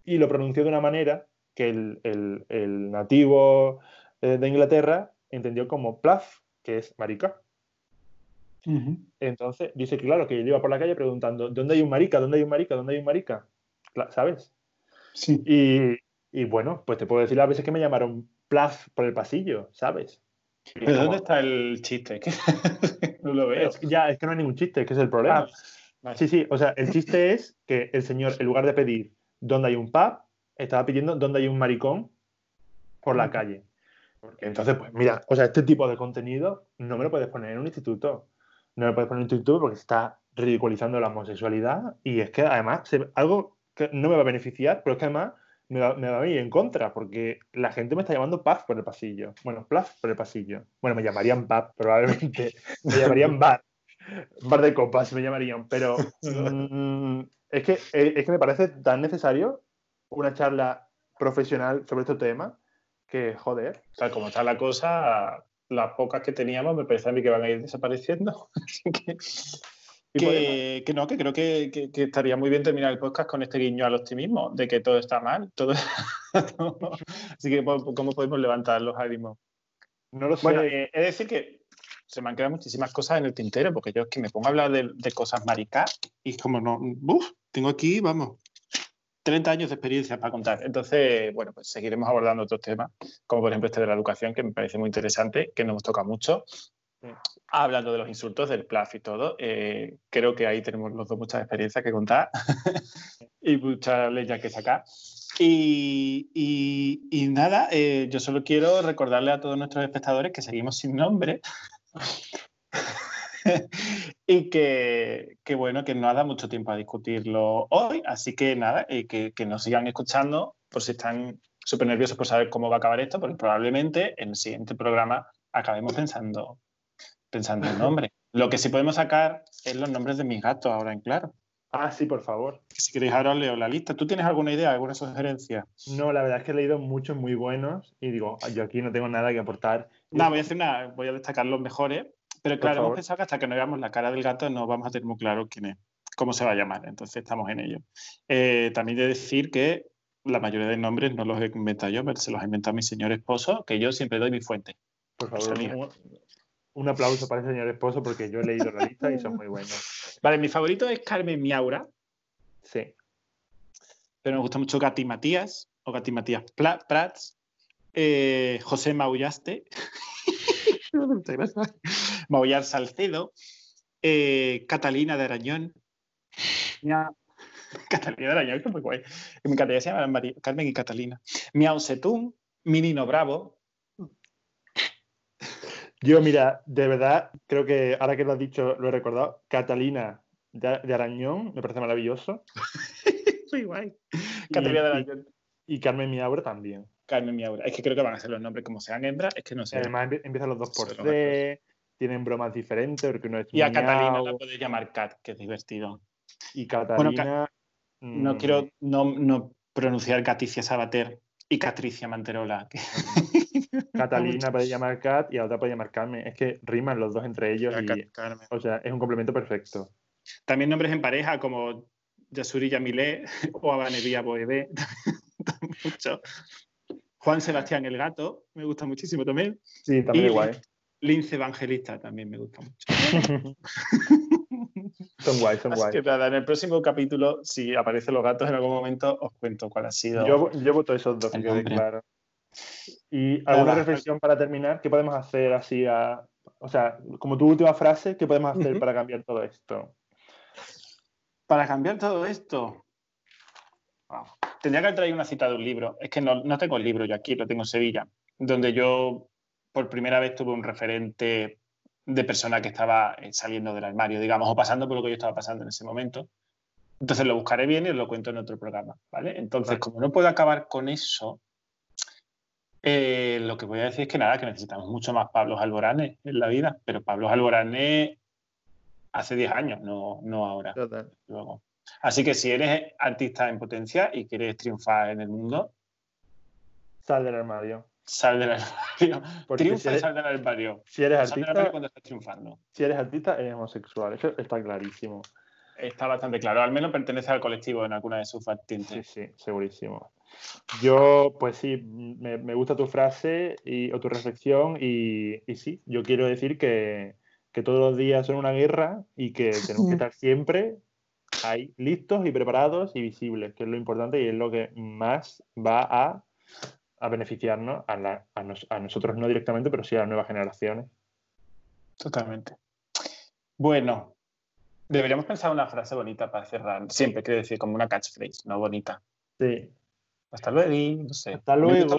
[SPEAKER 1] y lo pronunció de una manera que el, nativo eh, de Inglaterra entendió como plaf, que es marica. Entonces dice que claro, que él iba por la calle preguntando, ¿dónde hay un marica? ¿Dónde hay un marica? ¿Dónde hay un marica? ¿Sabes? Sí. Y, bueno, pues te puedo decir las veces que me llamaron Plaf por el pasillo, ¿sabes?
[SPEAKER 2] ¿Pero dónde está el chiste?
[SPEAKER 1] no lo veo. ya, es que no hay ningún chiste, que es el problema. Ah, sí, sí, o sea, el chiste es que el señor, en lugar de pedir dónde hay un pub, estaba pidiendo dónde hay un maricón por la calle. Entonces, pues mira, o sea, este tipo de contenido no me lo puedes poner en un instituto. No me lo puedes poner en un instituto porque está ridiculizando la homosexualidad y es que además algo que no me va a beneficiar, pero es que además me va, me va, a ir en contra porque la gente me está llamando paz por el pasillo. Bueno, Plaf por el pasillo. Bueno, me llamarían paz probablemente. me llamarían bar. Bar de copas me llamarían, pero mm, es, que, eh, es que me parece tan necesario una charla profesional sobre este tema que, joder.
[SPEAKER 2] Tal como está la cosa, las pocas que teníamos me parece a mí que van a ir desapareciendo. que, que, no, que creo que, que, estaría muy bien terminar el podcast con este guiño al optimismo, de que todo está mal. Todo... Así que, ¿cómo podemos levantar los ánimos?
[SPEAKER 1] No lo sé.
[SPEAKER 2] Bueno, eh, es decir que se me han quedado muchísimas cosas en el tintero, porque yo es que me pongo a hablar de, de cosas maricas y como no, uf, tengo aquí, vamos, 30 años de experiencia para contar. Entonces, bueno, pues seguiremos abordando otros temas, como por ejemplo este de la educación, que me parece muy interesante, que nos toca mucho. Hablando de los insultos, del PLAF y todo, eh, creo que ahí tenemos los dos muchas experiencias que contar y muchas leyes que sacar. Y, y, nada, eh, yo solo quiero recordarle a todos nuestros espectadores que seguimos sin nombre. y que, que, bueno, que no da mucho tiempo a discutirlo hoy, así que nada, y que, que nos sigan escuchando por si están súper nerviosos por saber cómo va a acabar esto, porque probablemente en el siguiente programa acabemos pensando, pensando en nombre. Lo que sí podemos sacar es los nombres de mis gatos ahora en claro.
[SPEAKER 1] Ah, sí, por favor.
[SPEAKER 2] Si queréis, ahora os leo la lista. ¿Tú tienes alguna idea, alguna sugerencia?
[SPEAKER 1] No, la verdad es que he leído muchos muy buenos y digo, yo aquí no tengo nada que aportar.
[SPEAKER 2] No, voy a hacer una, voy a destacar los mejores pero claro, hemos pensado que hasta que no veamos la cara del gato no vamos a tener muy claro quién es, cómo se va a llamar. Entonces estamos en ello. Eh, también de decir que la mayoría de nombres no los he inventado yo, pero se los ha inventado mi señor esposo, que yo siempre doy mi fuente.
[SPEAKER 1] Por favor, un, aplauso para el señor esposo porque yo he leído la lista y son muy buenos.
[SPEAKER 2] Vale, mi favorito es Carmen Miaura.
[SPEAKER 1] Sí.
[SPEAKER 2] Pero me gusta mucho Gati Matías o Gati Matías Prats. Eh, José Maullaste. Maullar Salcedo, eh, Catalina de Arañón. Catalina de Arañón, que muy guay. Me encantaría se llamaran Carmen y Catalina. Miau Setún, Minino Bravo.
[SPEAKER 1] Yo, mira, de verdad, creo que ahora que lo has dicho, lo he recordado. Catalina de, Arañón, me parece maravilloso.
[SPEAKER 2] muy guay. Catalina de Arañón.
[SPEAKER 1] Y, Carmen Miaura también.
[SPEAKER 2] Carmen Miaura. Es que creo que van a ser los nombres como sean hembras, es que no sé.
[SPEAKER 1] Además empiezan los dos por D, tienen bromas diferentes, porque uno es
[SPEAKER 2] Y a Catalina la puedes llamar Cat, que es divertido.
[SPEAKER 1] Y Catalina...
[SPEAKER 2] no mm, quiero no, pronunciar Caticia Sabater y Catricia Manterola.
[SPEAKER 1] Catalina puede llamar Cat y a otra puede llamar Carmen. Es que riman los dos entre ellos. Y, o sea, es un complemento perfecto.
[SPEAKER 2] También nombres en pareja como Yasuri Yamile o Abanevía Boebé. mucho. Juan Sebastián el Gato, me gusta muchísimo también.
[SPEAKER 1] Sí, también igual.
[SPEAKER 2] Lince Evangelista también me gusta mucho.
[SPEAKER 1] son guay, son guay.
[SPEAKER 2] Que nada, en el próximo capítulo, si aparecen los gatos en algún momento, os cuento cuál ha sido.
[SPEAKER 1] Yo, yo voto esos dos, que quede claro. Y alguna reflexión para terminar, ¿qué podemos hacer así a. O sea, como tu última frase, ¿qué podemos hacer para cambiar todo esto?
[SPEAKER 2] Para cambiar todo esto. Tendría que traído una cita de un libro. Es que no, no tengo el libro yo aquí, lo tengo en Sevilla, donde yo por primera vez tuve un referente de persona que estaba eh, saliendo del armario, digamos, o pasando por lo que yo estaba pasando en ese momento. Entonces lo buscaré bien y os lo cuento en otro programa, ¿vale? Entonces, como no puedo acabar con eso, eh, lo que voy a decir es que nada, que necesitamos mucho más Pablo Alboranes en la vida, pero Pablo Alboranes hace 10 años, no, no ahora. Luego. Así que si eres artista en potencia y quieres triunfar en el mundo,
[SPEAKER 1] sal del armario.
[SPEAKER 2] Sal del armario. Triunfa y sal del armario.
[SPEAKER 1] Si eres artista,
[SPEAKER 2] cuando estás triunfando.
[SPEAKER 1] Si eres artista, eres homosexual. Eso está clarísimo.
[SPEAKER 2] Está bastante claro. Al menos pertenece al colectivo en alguna de sus vertientes.
[SPEAKER 1] Sí, sí, segurísimo. Yo, pues sí, me, gusta tu frase y, o tu reflexión y, y sí, yo quiero decir que, que todos los días son una guerra y que tenemos que estar siempre ahí listos y preparados y visibles, que es lo importante y es lo que más va a, a beneficiarnos a, a, nosotros no directamente, pero sí a las nuevas generaciones.
[SPEAKER 2] Totalmente. Bueno, deberíamos pensar una frase bonita para cerrar. Siempre quiero decir como una catchphrase, no bonita.
[SPEAKER 1] Sí.
[SPEAKER 2] Hasta luego, no sé.
[SPEAKER 1] Hasta luego.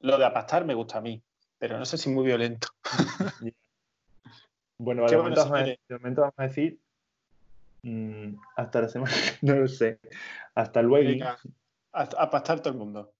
[SPEAKER 2] Lo de, apastar me gusta a mí, pero no sé si muy violento.
[SPEAKER 1] bueno, de momento, vamos a, de momento vamos a decir Mm, hasta la semana, no lo sé. Hasta luego.
[SPEAKER 2] a, pastar todo el mundo.